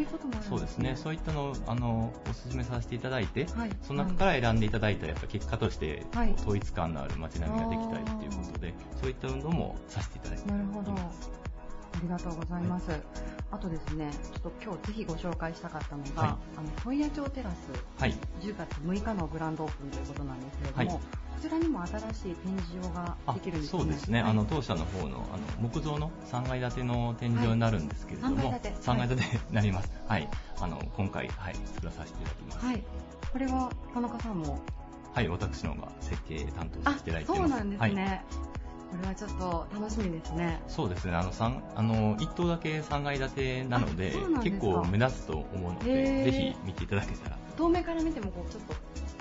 そうですね。そういったのをあのお勧めさせていただいて、はい、その中から選んでいただいたやっぱ結果として、統一感のある街並みができたりっていうことでそういった運動もさせていただいています。ほどありがとうございます。はい、あとですね、ちょっと今日ぜひご紹介したかったのが、はい、あの問屋町テラス、はい、10月6日のグランドオープンということなんですけれども、こちらにも新しい展示場ができるんですね。そうですね。あの当社の方のあの木造の3階建ての展示場になるんですけれども、はい、3階建てになります。はい。あの今回はい作らさせていただきます。はい。これは田中さんも？はい、私の方が設計担当していただいてます。そうなんですね。これはちょっと楽しみですね。そうですね。あの三あの一棟だけ三階建てなので結構目立つと思うのでぜひ見ていただけたら。遠目から見てもこうちょっと。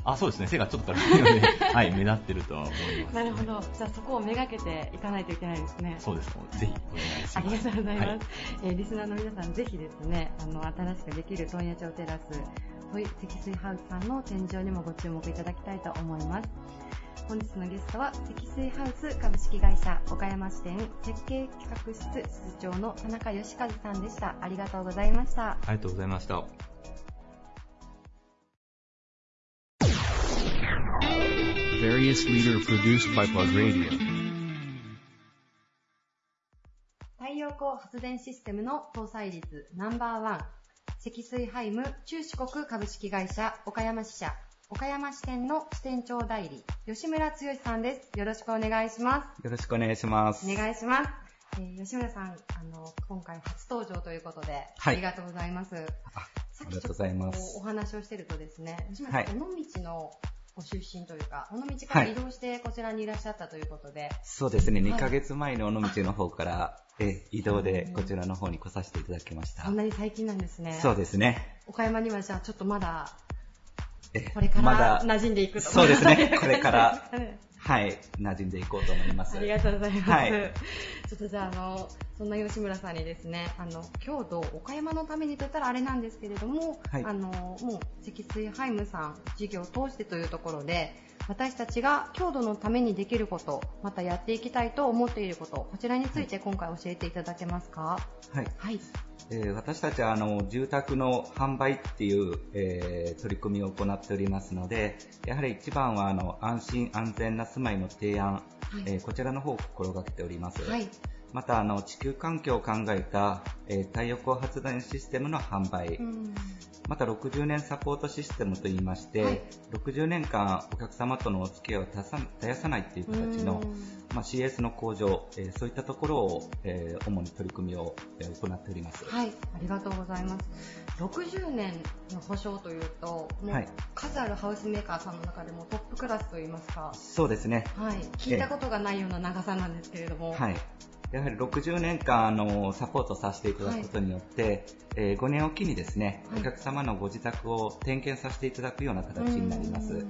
あ、そうですね。背がちょっと高いので、はい、目立ってるとは思います。なるほど。じゃあそこをめがけていかないといけないですね。そうです。ぜひお願いします。ありがとうございます。はい、えー、リスナーの皆さんぜひですね、あの新しくできる問屋町テラス積水ハウスさんの展示にもご注目いただきたいと思います。本日のゲストは積水ハウス株式会社岡山支店設計企画室室長の田中義和さんでした。ありがとうございました。ありがとうございました。太陽光発電システムの搭載率ナンバーワン積水ハイム中四国株式会社岡山支社岡山支店の支店長代理、吉村剛さんです。よろしくお願いします。よろしくお願いします。お願いします。えー、吉村さん、あの、今回初登場ということで、はい、ありがとうございます。あありがとうございます。お話をしてるとですね、吉村さん、はい、尾道のご出身というか、尾道から移動してこちらにいらっしゃったということで。はい、そうですね、2ヶ月前の尾道の方から、え移動でこちらの方に来させていただきました。そんなに最近なんですね。そうですね。岡山にはじゃあちょっとまだこれから馴染んでいくとそうですね。これから、はい、馴染んでいこうと思います。ありがとうございます。はい、ちょっとじゃあ、あの、そんな吉村さんにですね、あの、郷土、岡山のためにと言ったらあれなんですけれども、はい、あの、もう、積水ハイムさん、事業を通してというところで、私たちが郷土のためにできること、またやっていきたいと思っていること、こちらについて今回教えていただけますか？はい。はい。えー、私たちはあの住宅の販売っていう、えー、取り組みを行っておりますので、やはり一番はあの安心安全な住まいの提案、はい、えー、こちらの方を心がけております。はい、またあの地球環境を考えた、え太陽光発電システムの販売、また60年サポートシステムといいまして、はい、60年間お客様とのお付き合いを絶やさないという形の、まあ、CS の向上、えー、そういったところを、えー、主に取り組みを、えー、行っております。はい、ありがとうございます。60年の保証というと、もう数あるハウスメーカーさんの中でもトップクラスといいますか、そうですね。はい、聞いたことがないような長さなんですけれども、はい。やはり60年間あのサポートさせていただくことによって、はい、えー、5年おきにですね、はい、お客様のご自宅を点検させていただくような形になります。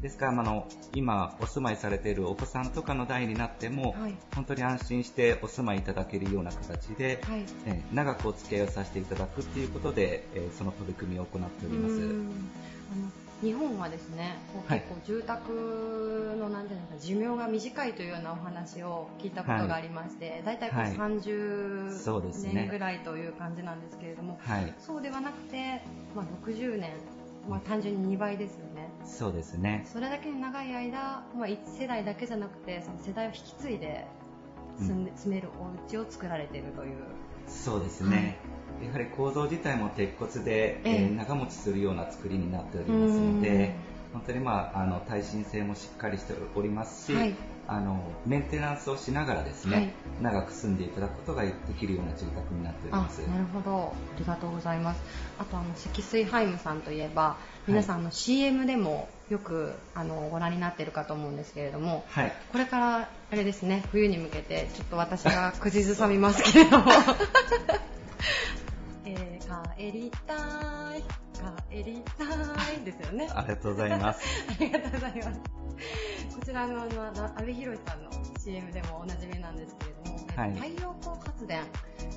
ですから、あの、今お住まいされているお子さんとかの代になっても、はい、本当に安心してお住まいいただけるような形で、はい、えー、長くお付き合いをさせていただくっていうことで、えー、その取り組みを行っております。日本はですね、結構住宅のなんていうのか寿命が短いというようなお話を聞いたことがありまして、だいたいこう30年ぐらいという感じなんですけれども、はい、そうではなくて、まあ、60年まあ、単純に2倍ですよね。そうですね。それだけ長い間、まあ、1世代だけじゃなくて、その世代を引き継いで住んで、うん、住めるお家を作られているという。そうですね。はい、やはり構造自体も鉄骨で、えー、長持ちするような作りになっておりますので、本当に、まあ、あの耐震性もしっかりしておりますし、はい、あのメンテナンスをしながらですね、はい、長く住んでいただくことができるような住宅になっております。なるほど。ありがとうございます。あとあの積水ハイムさんといえば皆さん、はい、の CM でもよくあのご覧になっているかと思うんですけれども、はい、これからあれですね冬に向けてちょっと私が口ずさみますけれども えー、帰りたい。帰りたいですよね。ありがとうございます。ありがとうございます。こちらのあの阿部寛さんの CM でもおなじみなんですけれども、はい、太陽光発電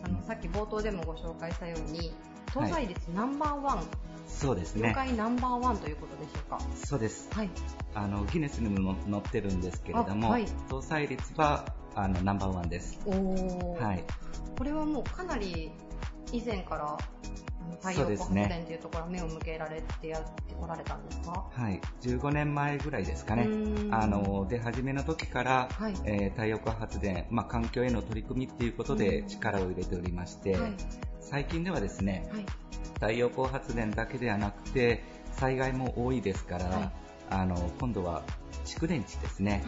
あのさっき冒頭でもご紹介したように搭載率ナンバーワン、はい、そうですね。業界ナンバーワンということでしょうか？そうです、はい、あのギネスにも載ってるんですけれども、はい、搭載率はあのナンバーワンです。おはい、これはもうかなり以前から太陽光発電というところは目を向けられてやってこられたんですか？はい、15年前ぐらいですかね。あの、出始めの時から、はい、えー、太陽光発電、まあ、環境への取り組みっていうことで力を入れておりまして、はい、最近ではですね、はい、太陽光発電だけではなくて、災害も多いですから、あの、今度は蓄電池ですね。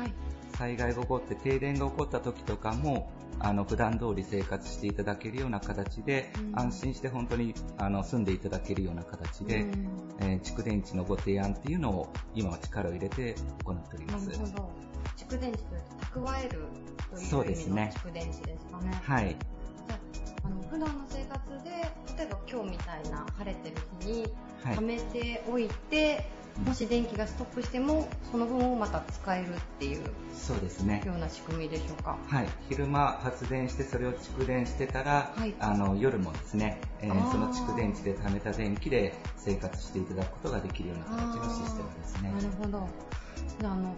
災害が起こって停電が起こった時とかも、あの普段通り生活していただけるような形で、うん、安心して本当にあの住んでいただけるような形で、うん、えー、蓄電池のご提案っていうのを今は力を入れて行っております。なるほど。蓄電池というと蓄えるという意味の蓄電池ですかね。ねはい。じゃあの普段の生活で例えば今日みたいな晴れてる日に貯めておいて、もし電気がストップしてもその分をまた使えるっていうそうですね。ような仕組みでしょうか？はい。昼間発電してそれを蓄電してたら、はい、あの夜もですね、えー、その蓄電池で貯めた電気で生活していただくことができるような形のシステムですね。なるほど。じゃあの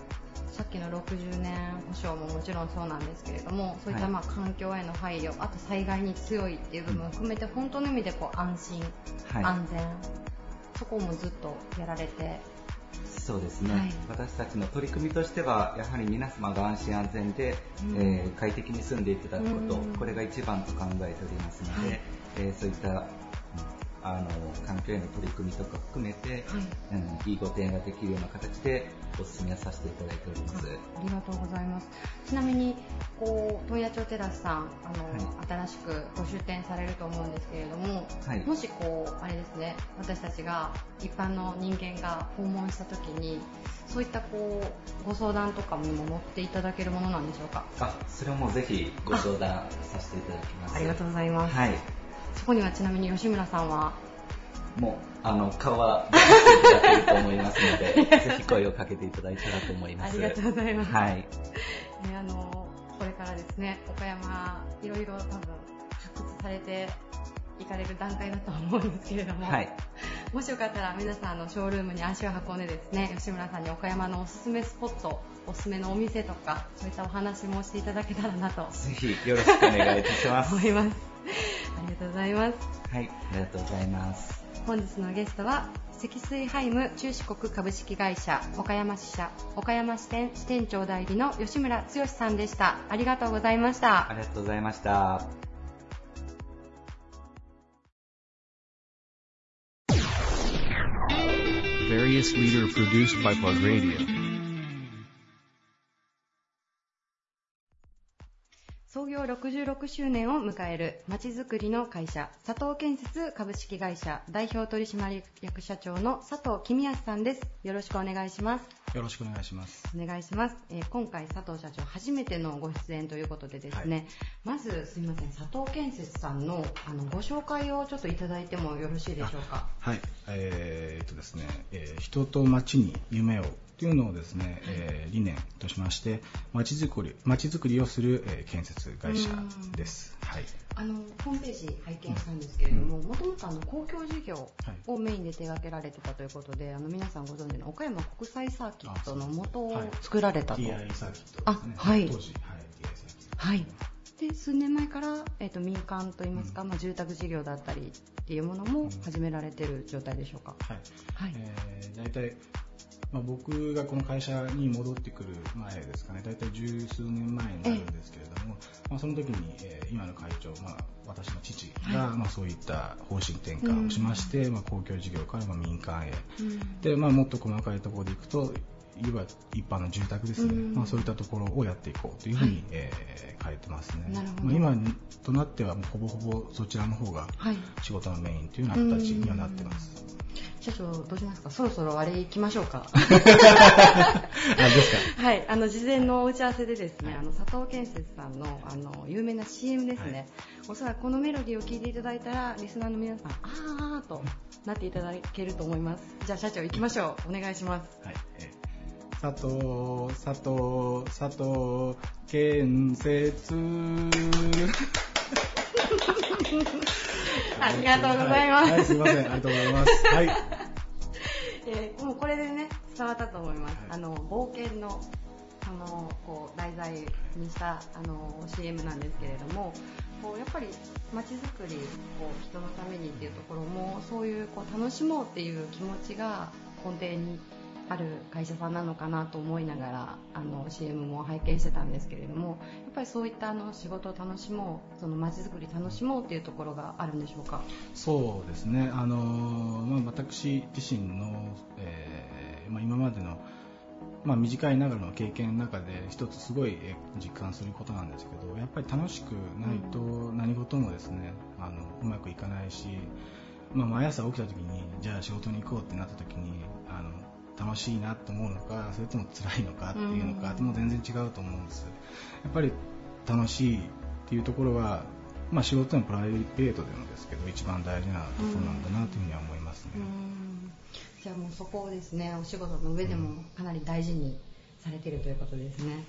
さっきの60年保証ももちろんそうなんですけれどもそういったまあ環境への配慮、はい、あと災害に強いっていう部分を含めて、本当の意味でこう安心、はい、安全そこもずっとやられて。そうですね、はい、私たちの取り組みとしてはやはり皆様が安心安全で、うん、えー、快適に住んでいただくこと、うん、これが一番と考えておりますので、はい、えー、そういったあの環境への取り組みとか含めて、はい、うん、いいご提案ができるような形でお勧めさせていただいております。ありがとうございます。ちなみにこう問屋町テラスさんあの、はい、新しくご出店されると思うんですけれども、はい、もしこうあれですね私たちが一般の人間が訪問した時にそういったこうご相談とかにも乗っていただけるものなんでしょうか？あそれはもうぜひご相談させていただきます。ありがとうございます、はい。そこにはちなみに吉村さんは？もうあの顔は出していただけると思いますので ぜひ声をかけていただいたらと思います。ありがとうございます、はい、えあのこれからですね岡山いろいろ多分発掘されていかれる段階だと思うんですけれども、はい、もしよかったら皆さんのショールームに足を運んでですね吉村さんに岡山のおすすめスポットおすすめのお店とかそういったお話もしていただけたらなと。ぜひよろしくお願いいたします。思います。ありがとうございます。はい、ありがとうございます。本日のゲストは、積水ハイム中四国株式会社岡山支社岡山支店支店長代理の吉村剛さんでした。ありがとうございました。ありがとうございました。Various leader produced by Plug Radio. 創業66周年を迎えるまちづくりの会社佐藤建設株式会社代表取締役社長の佐藤公康さんです。よろしくお願いします。よろしくお願いします。お願いします、えー、今回佐藤社長初めてのご出演ということでですね、はい、まずすみません佐藤建設さんのあのご紹介をちょっといただいてもよろしいでしょうか？はい。えー、っとですね、えー、人と街に夢をというのをですね、えー、理念としまして街づくり街づくりをする、えー、建設会社です。はい。あのホームページ拝見したんですけれども、もともとあの公共事業をメインで手掛けられてたということで、あの皆さんご存知の岡山国際サーキットの元を作られたと。DI サーキット、ね、あ、はい。当時、はい、DI サーキット。はい。で数年前から、えーと、民間といいますか、うん、まあ、住宅事業だったりっていうものも始められてる状態でしょうか？はい、はいえー、大体まあ、僕がこの会社に戻ってくる前ですかね、大体十数年前になるんですけれども、まあ、その時に、えー、今の会長、まあ、私の父が、はい、まあ、そういった方針転換をしまして、うん、まあ、公共事業からまあ民間へ、うん、でまあ、もっと細かいところでいくと、いわ一般の住宅ですね、うん、まあ、そういったところをやっていこうというふうに、はい、えー、変えてますね。まあ、今となってはほぼほぼそちらの方が仕事のメインというような形にはなってます。社長どうしますか？そろそろあれ行きましょうか？あですか。はい。あの事前の打ち合わせでですねあの佐藤建設さんのあの有名な CM ですね、はい、おそらくこのメロディーを聞いていただいたらリスナーの皆さんあーとなっていただけると思います。じゃあ社長行きましょう。お願いします、はい。えー、佐藤佐藤佐藤建設 ありがとうございます。はい、すみません、ありがとうございます。はい。えー、もうこれでね、伝わったと思います。はい、あの、冒険の、あの、こう、題材にした、あの、CM なんですけれども、こう、やっぱり、街づくり、こう、人のためにっていうところも、そういう、こう、楽しもうっていう気持ちが根底にある会社さんなのかなと思いながらあの CM も拝見してたんですけれどもやっぱりそういったあの仕事を楽しもうその街づくり楽しもうっていうところがあるんでしょうか？そうですね。あの、まあ、私自身の、えーまあ、今までのまあ、短いながらの経験の中で一つすごい実感することなんですけどやっぱり楽しくないと何事もですね、あのうまくいかないし、まあ、毎朝起きた時にじゃあ仕事に行こうってなった時に楽しいなと思うのかそれとも辛いのかっていうのか、うん、も全然違うと思うんです。やっぱり楽しいっていうところは、まあ、仕事のプライベートでもですけど一番大事なところなんだなというふうには思いますね、うん、じゃあもうそこをですねお仕事の上でもかなり大事にされているということですね。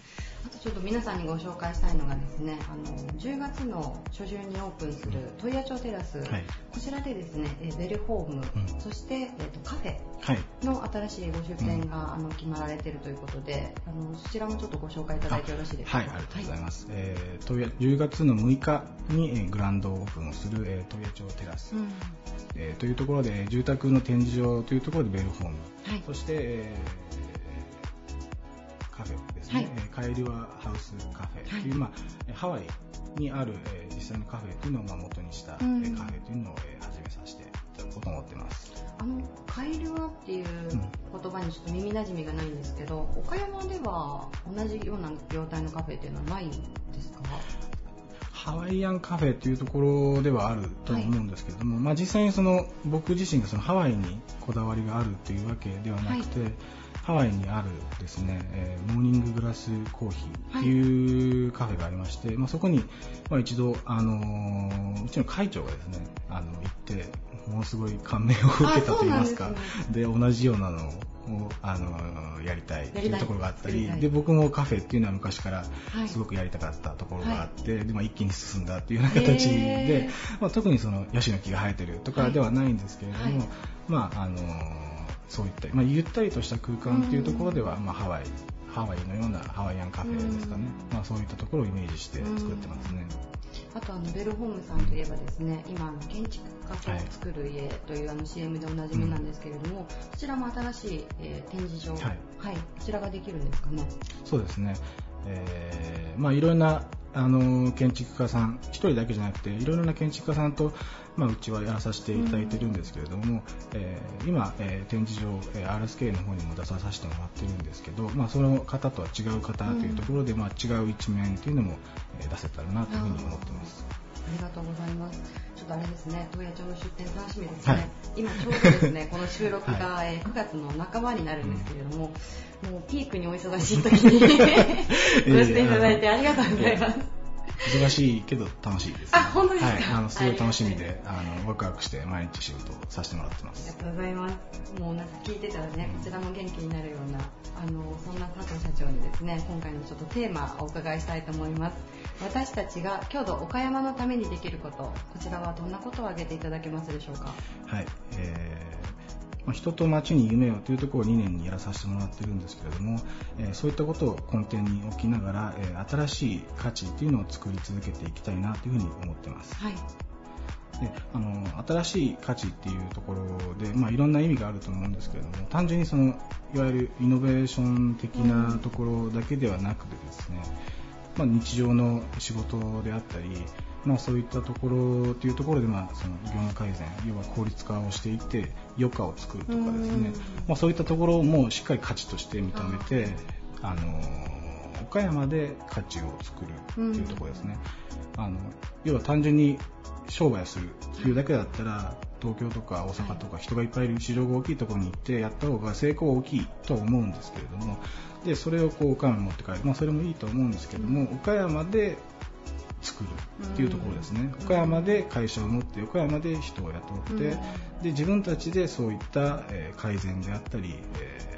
あとちょっと皆さんにご紹介したいのがですね、あの10月の初旬にオープンする問屋町テラス、はい、こちらでですね、ベルホーム、うん、そして、えーと、カフェの新しいご出店が、あの決まられているということで、あのそちらもちょっとご紹介いただいてよろしいですか。はい、ありがとうございます。はい、えー、問屋10月の6日に、えー、グランドオープンをする、えー、問屋町テラス、うん、えー、というところで住宅の展示場というところでベルホーム、はい、そして、えーカフェですね、はい、カエルワハウスカフェという、はい、まあ、ハワイにある、えー、実際のカフェというのをまあ元にした、うん、カフェというのを、えー、始めさせていただこうと思ってます。あのカエルワっていう言葉にちょっと耳なじみがないんですけど、岡山では同じような業態のカフェっていうのはないんですか？ハワイアンカフェというところではあると思うんですけれども、はい、まあ、実際にその僕自身がそのハワイにこだわりがあるというわけではなくて、はいハワイにあるですね、えー、モーニンググラスコーヒーっていうカフェがありまして、はい、まあ、そこに、まあ、一度、あのー、うちの会長がですね、あの、行って、ものすごい感銘を受けたといいますか、で、ね、同じようなのを、あのー、やりたいっていうところがあったり、で、僕もカフェっていうのは昔からすごくやりたかったところがあって、はい、で、まあ、一気に進んだっていうような形で、まあ、特にその、ヤシの木が生えてるとかではないんですけれども、はい、まあ、あのーそういった、まあ、ゆったりとした空間っていうところでは、まあ、ハワイハワイのようなハワイアンカフェですかね、まあ、そういったところをイメージして作ってますね。あとあのベルホームさんといえばですね今あの建築家と作る家というあの CM でおなじみなんですけれども、こちらも新しい、えー、展示場、はい、はい、こちらができるんですかね。そうですね。えー、まあいろんなあの建築家さん1人だけじゃなくていろいろな建築家さんと、まあ、うちはやらさせていただいてるんですけれども、えー、今、えー、展示場、えー、RSK の方にも出させてもらってるんですけど、まあ、その方とは違う方というところで、まあ、違う一面というのも、えー、出せたらなというふうに思ってます。ありがとうございます。ちょっとあれですね、東野町の出店楽しみですね。はい、今ちょうどですね、この収録が、はい、9月の半ばになるんですけれども、うん、もうピークにお忙しい時に ご出演いただいてありがとうございます。忙しいけど楽しいです、あ、本当ですか、はい、あのすごい楽しみで、あのワクワクして毎日仕事をさせてもらってます。ありがとうございます。もうなんか聞いてたらね、こちらも元気になるような、あのそんな佐藤社長にですね、今回のちょっとテーマをお伺いしたいと思います。私たちが郷土岡山のためにできること、こちらはどんなことを挙げていただけますでしょうか？はい、えーまあ、人と街に夢をというところを2年にやらさせてもらってるんですけれども、えー、そういったことを根底に置きながら、えー、新しい価値というのを作り続けていきたいなというふうに思ってます。はいであの新しい価値っていうところで、まあ、いろんな意味があると思うんですけれども単純にそのいわゆるイノベーション的なところだけではなくてですね、まあ、日常の仕事であったり、まあ、そういったところというところで、まあ、その業務改善要は効率化をしていって余暇を作るとかですね、まあ、そういったところもしっかり価値として認めてあの岡山で価値を作るっていうところですね、あの要は単純に商売をするというだけだったら東京とか大阪とか人がいっぱいいる市場が大きいところに行ってやった方が成功は大きいとは思うんですけれどもでそれをこう岡山に持って帰る、まあ、それもいいと思うんですけども岡山で作るっていうところですね、岡山で会社を持って岡山で人を雇って、で自分たちでそういった、え改善であったり、えー、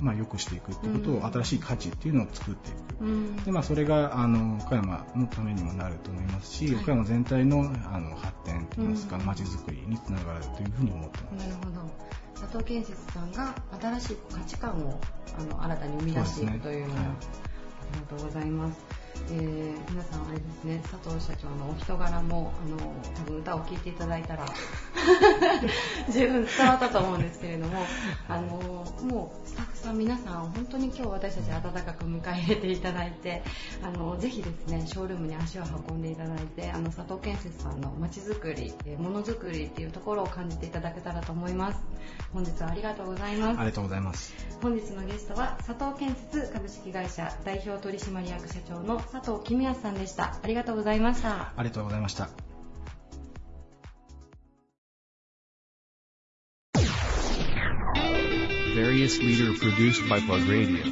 まあ、良くしていくってことを、新しい価値っていうのを作っていく、でまあ、それがあの岡山のためにもなると思いますし、岡山全体のあの発展といいますか、まちづくりにつながるというふうに思ってます。なるほど。佐藤建設さんが新しい価値観をあの新たに生み出していくというのは、ね。はい、ありがとうございます。えー、皆さんあれですね佐藤社長のお人柄もあの多分歌を聴いていただいたら 十分伝わったと思うんですけれどもあのもうスタッフさん皆さん本当に今日私たち温かく迎え入れていただいてあのぜひですねショールームに足を運んでいただいてあの佐藤建設さんのまちづくりものづくりっていうところを感じていただけたらと思います。本日はありがとうございます。ありがとうございます。本日のゲストは佐藤建設株式会社代表取締役社長の佐藤公康さんでしたありがとうございましたありがとうございました various leader produced by Plug Radio.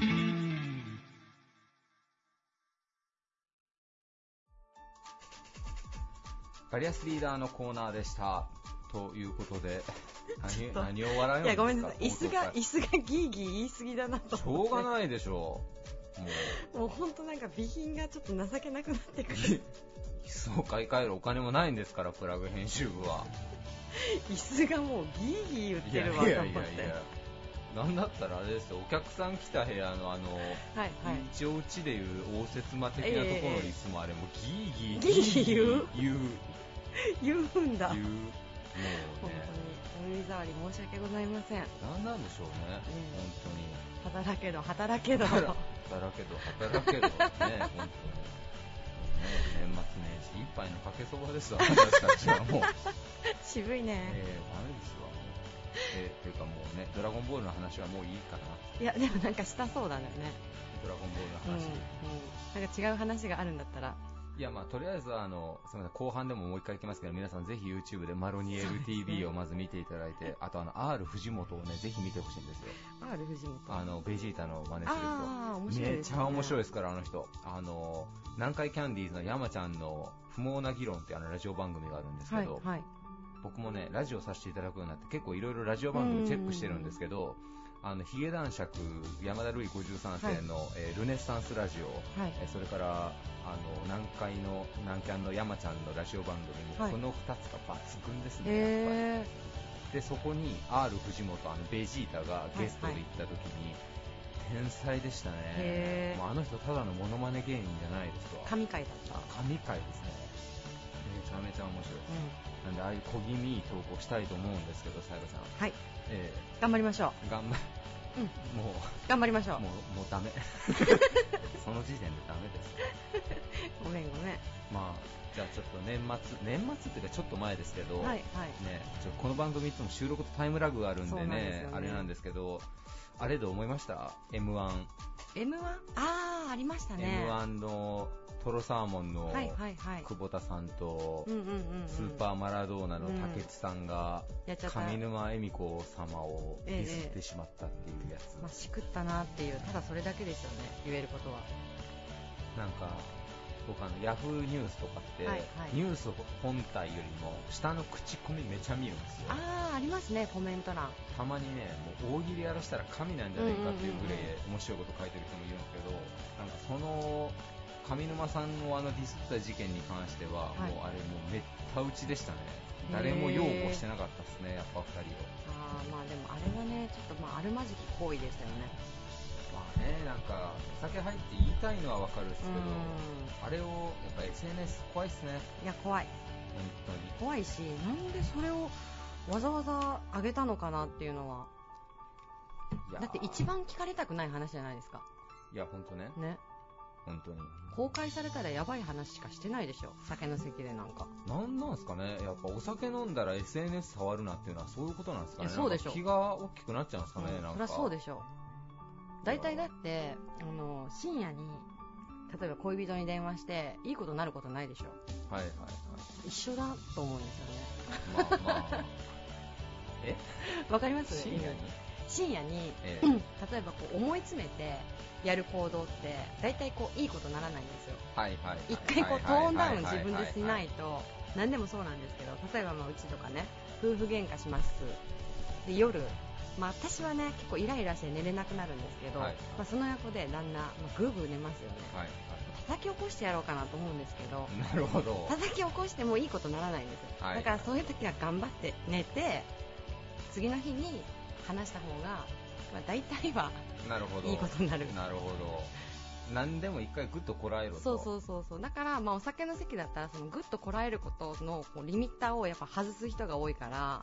バリアスリーダーのコーナーでした。ということで、何何を笑いいや、ごめんなさい。椅子が、椅子がギーギー言いすぎだなとしょうがないでしょう。もう、本当なんか備品がちょっと情けなくなってくる。椅子を買い替えるお金もないんですから、プラグ編集部は。椅子がもうギーギー言ってるわと思って。いやいやいやいやなんだったらあれですよ、お客さん来た部屋のあの、はいはい、一応うちでいう応接間的なところの椅子もあれもギーギーギーギー言う？言う。言うんだ。言う。もうね。本当にお耳障り申し訳ございません。何なんでしょうね、うん、本当に。働けど働けど働けど働けどね本当に年末年始一杯のかけそばですわ私たちはもう渋いねえー、ダメですわえー、というかもうね、ドラゴンボールの話はもういいかな。いや、でもなんかしたそうだよね。ドラゴンボールの話。うん、うん、なんか違う話があるんだったら。いや、まあ、とりあえずあの、すみません、後半でももう一回いきますけど、皆さんぜひ YouTube でマロニエル TV をまず見ていただいて、ね、あとあの、R 藤本をね、ぜひ見てほしいんですよ。R 藤本。あの、ベジータの真似する人。ね、めっちゃ面白いですから、あの人。あの、南海キャンディーズの山ちゃんの不毛な議論ってあのラジオ番組があるんですけど、はい、はい。僕もね、ラジオさせていただくようになって、結構いろいろラジオ番組チェックしてるんですけど、あのヒゲ男爵、山田るい53世の、はい、えー、ルネッサンスラジオ、はい、えー、それからあの南海の南キャンの山ちゃんのラジオ番組も、この2つが抜群ですね、やっぱり。でそこに R 藤本、あのベジータがゲストで行った時に、天才でしたね、もうあの人、ただのモノマネ芸人じゃないですわ、神回だった。神回ですね、めちゃめちゃ面白い。うん。なんでああいう小気味いい投稿したいと思うんですけど、さやかさん。はい。えー、頑張りましょう。頑張、うん、もう、頑張りましょう。もう、もうダメ。その時点でダメです。ごめんごめん。まあ、じゃあちょっと年末、年末っていうかちょっと前ですけど、はいはい、ね、ちょこの番組いつも収録とタイムラグがあるんでね、ねあれなんですけど、あれで思いました ?M1。M1? ああ、ありましたね。M1 のトロサーモンの久保田さんと、スーパーマラドーナの竹内さんが、上沼恵美子様をディスってしまったっていうやつ。まあ、しくったなっていう、ただそれだけですよね、言えることは。なんか、僕あの、ヤフーニュースとかって、はいはい、ニュース本体よりも下の口コミめちゃ見るんですよ。ああ、ありますね、コメント欄。たまにね、もう大喜利やらしたら神なんじゃないかっていうぐらい面白いこと書いてる人もいるんですけど、なんかその上沼さんのあのディスった事件に関しては、はい、もうあれもうめった打ちでしたね。誰も擁護してなかったですねやっぱ2人をまあでもあれはねちょっとまああるまじき行為ですよね。まあねなんかお酒入って言いたいのはわかるんですけどあれをやっぱ SNS 怖いっすね。いや怖い。本当に。怖いしなんでそれをわざわざ上げたのかなっていうのは。だって一番聞かれたくない話じゃないですか。いや本当ね。ね。本当に。公開されたらやばい話しかしてないでしょ。酒の席でなんか。なんなんすかね。やっぱお酒飲んだら SNS 触るなっていうのはそういうことなんですかね。そうでしょ。気が大きくなっちゃうんですかね、うん、なんか。そりゃそうでしょ大体だってあの深夜に例えば恋人に電話していいことなることないでしょ。はいはいはい。一緒だと思うんですよね。まあまあ。え？わかります？深夜に？深夜に、ええ、例えばこう思い詰めてやる行動って大体こういいことならないんですよ。はいはい、一回こうトーンダウン自分でしないと何でもそうなんですけど例えばまあうちとかね夫婦喧嘩します。で夜まあ、私はね結構イライラして寝れなくなるんですけど、はい、まあ、その横で旦那、まあ、ぐーぐー寝ますよね、はい。はい、叩き起こしてやろうかなと思うんですけどなるほど。叩き起こしてもいいことならないんですよ、だからそういう時は頑張って寝て次の日に話した方が、まあ、大体はなるほど。いいことになる。なるほど何でも一回グッとこらえろと。そうそうそうそう。だから、まあ、お酒の席だったらそのグッとこらえることのこうリミッターをやっぱ外す人が多いから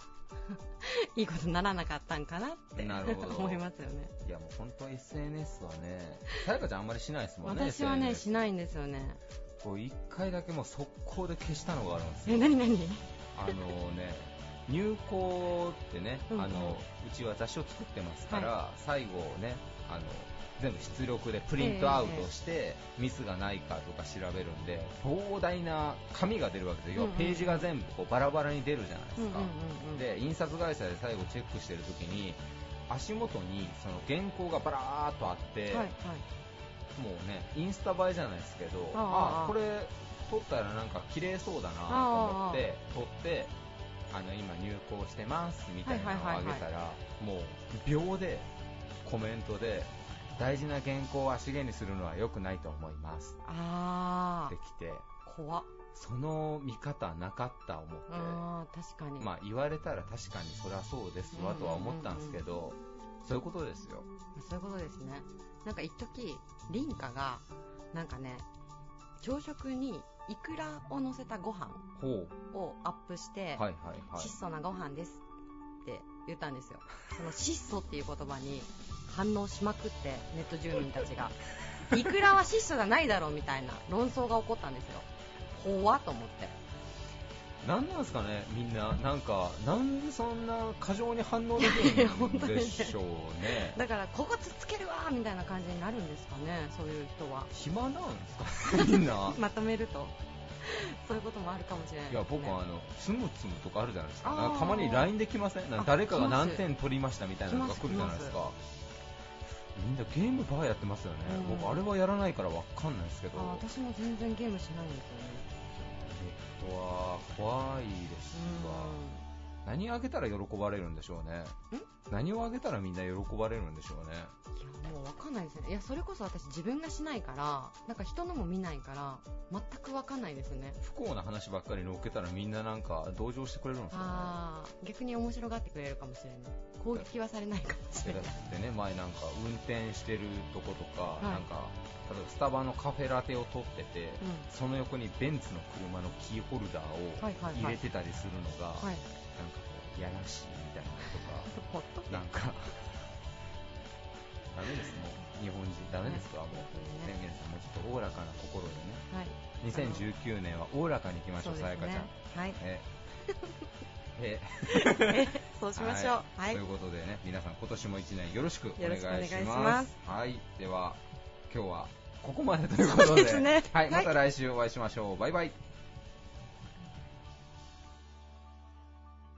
いいことにならなかったんかなってなるほど。思いますよね。いやもう本当 SNS はねさやかちゃんあんまりしないですもんね私はねしないんですよね。こう一回だけもう速攻で消したのがあるんですよ。え何何？あのね入稿ってね、うん、あのうちは雑誌を作ってますから、はい、最後ねあの全部出力でプリントアウトして、ミスがないかとか調べるんで膨大な紙が出るわけですよ、ページが全部こうバラバラに出るじゃないですか、で印刷会社で最後チェックしてる時に足元にその原稿がバラーっとあって、もうねインスタ映えじゃないですけどああこれ撮ったらなんか綺麗そうだなと思って撮ってあの今入稿してますみたいなのをあげたら、もう秒でコメントで大事な原稿を足毛にするのは良くないと思います。あってきて。怖その見方なかった思って。あ確かに。まあ言われたら確かにそりゃそうですわとは思ったんですけど、そういうことですよ。そういうことですね。なんか一時凛花がなんかね朝食にイクラを乗せたご飯をアップして、はいはいはい、質素なご飯です言ったんですよ。その質素っていう言葉に反応しまくって、ネット住民たちが。イクラは質素じゃないだろうみたいな 論争が起こったんですよ。怖っと思って。何なんですかね、みんな、なんか、なんでそんな過剰に反応できるんでしょう ね。だから、ここつっつけるわみたいな感じになるんですかね、そういう人は。暇なんですか、みんな。まとめると。そういうこともあるかもしれない、ね、いや僕はあのつむつむとかあるじゃないですか。たまに LINE で来ません？誰かが何点取りましたみたいなのが来るじゃないですか。みんなゲームバーやってますよね、うん、僕あれはやらないから分かんないですけど。私も全然ゲームしないんですよね。ネットは怖いですわ、何あげたら喜ばれるんでしょうね。何をあげたらみんな喜ばれるんでしょうね。いやもう分かんないですね。いやそれこそ私自分がしないからなんか人のも見ないから全く分かんないですね。不幸な話ばっかり載っけたらみんななんか同情してくれるんですかねあ逆に面白がってくれるかもしれない。攻撃はされないかもしれない。でね。前なんか運転してるとことか、はい、なんか例えばスタバのカフェラテを取ってて、うん、その横にベンツの車のキーホルダーを入れてたりするのが、はい、なんかこうやらしいみたいなとか なんかダメですもう日本人。ダメですか、もう、ね、皆さんもうちょっとおおらかな心でね、はい、2019年はおおらかにいきましょう、さやかちゃん。はい。え。え。そうしましょう、はい、ということでね皆さん今年も1年よろしくお願いします。はい。では今日はここまでということで、ね、はい、また来週お会いしましょう、バイバイ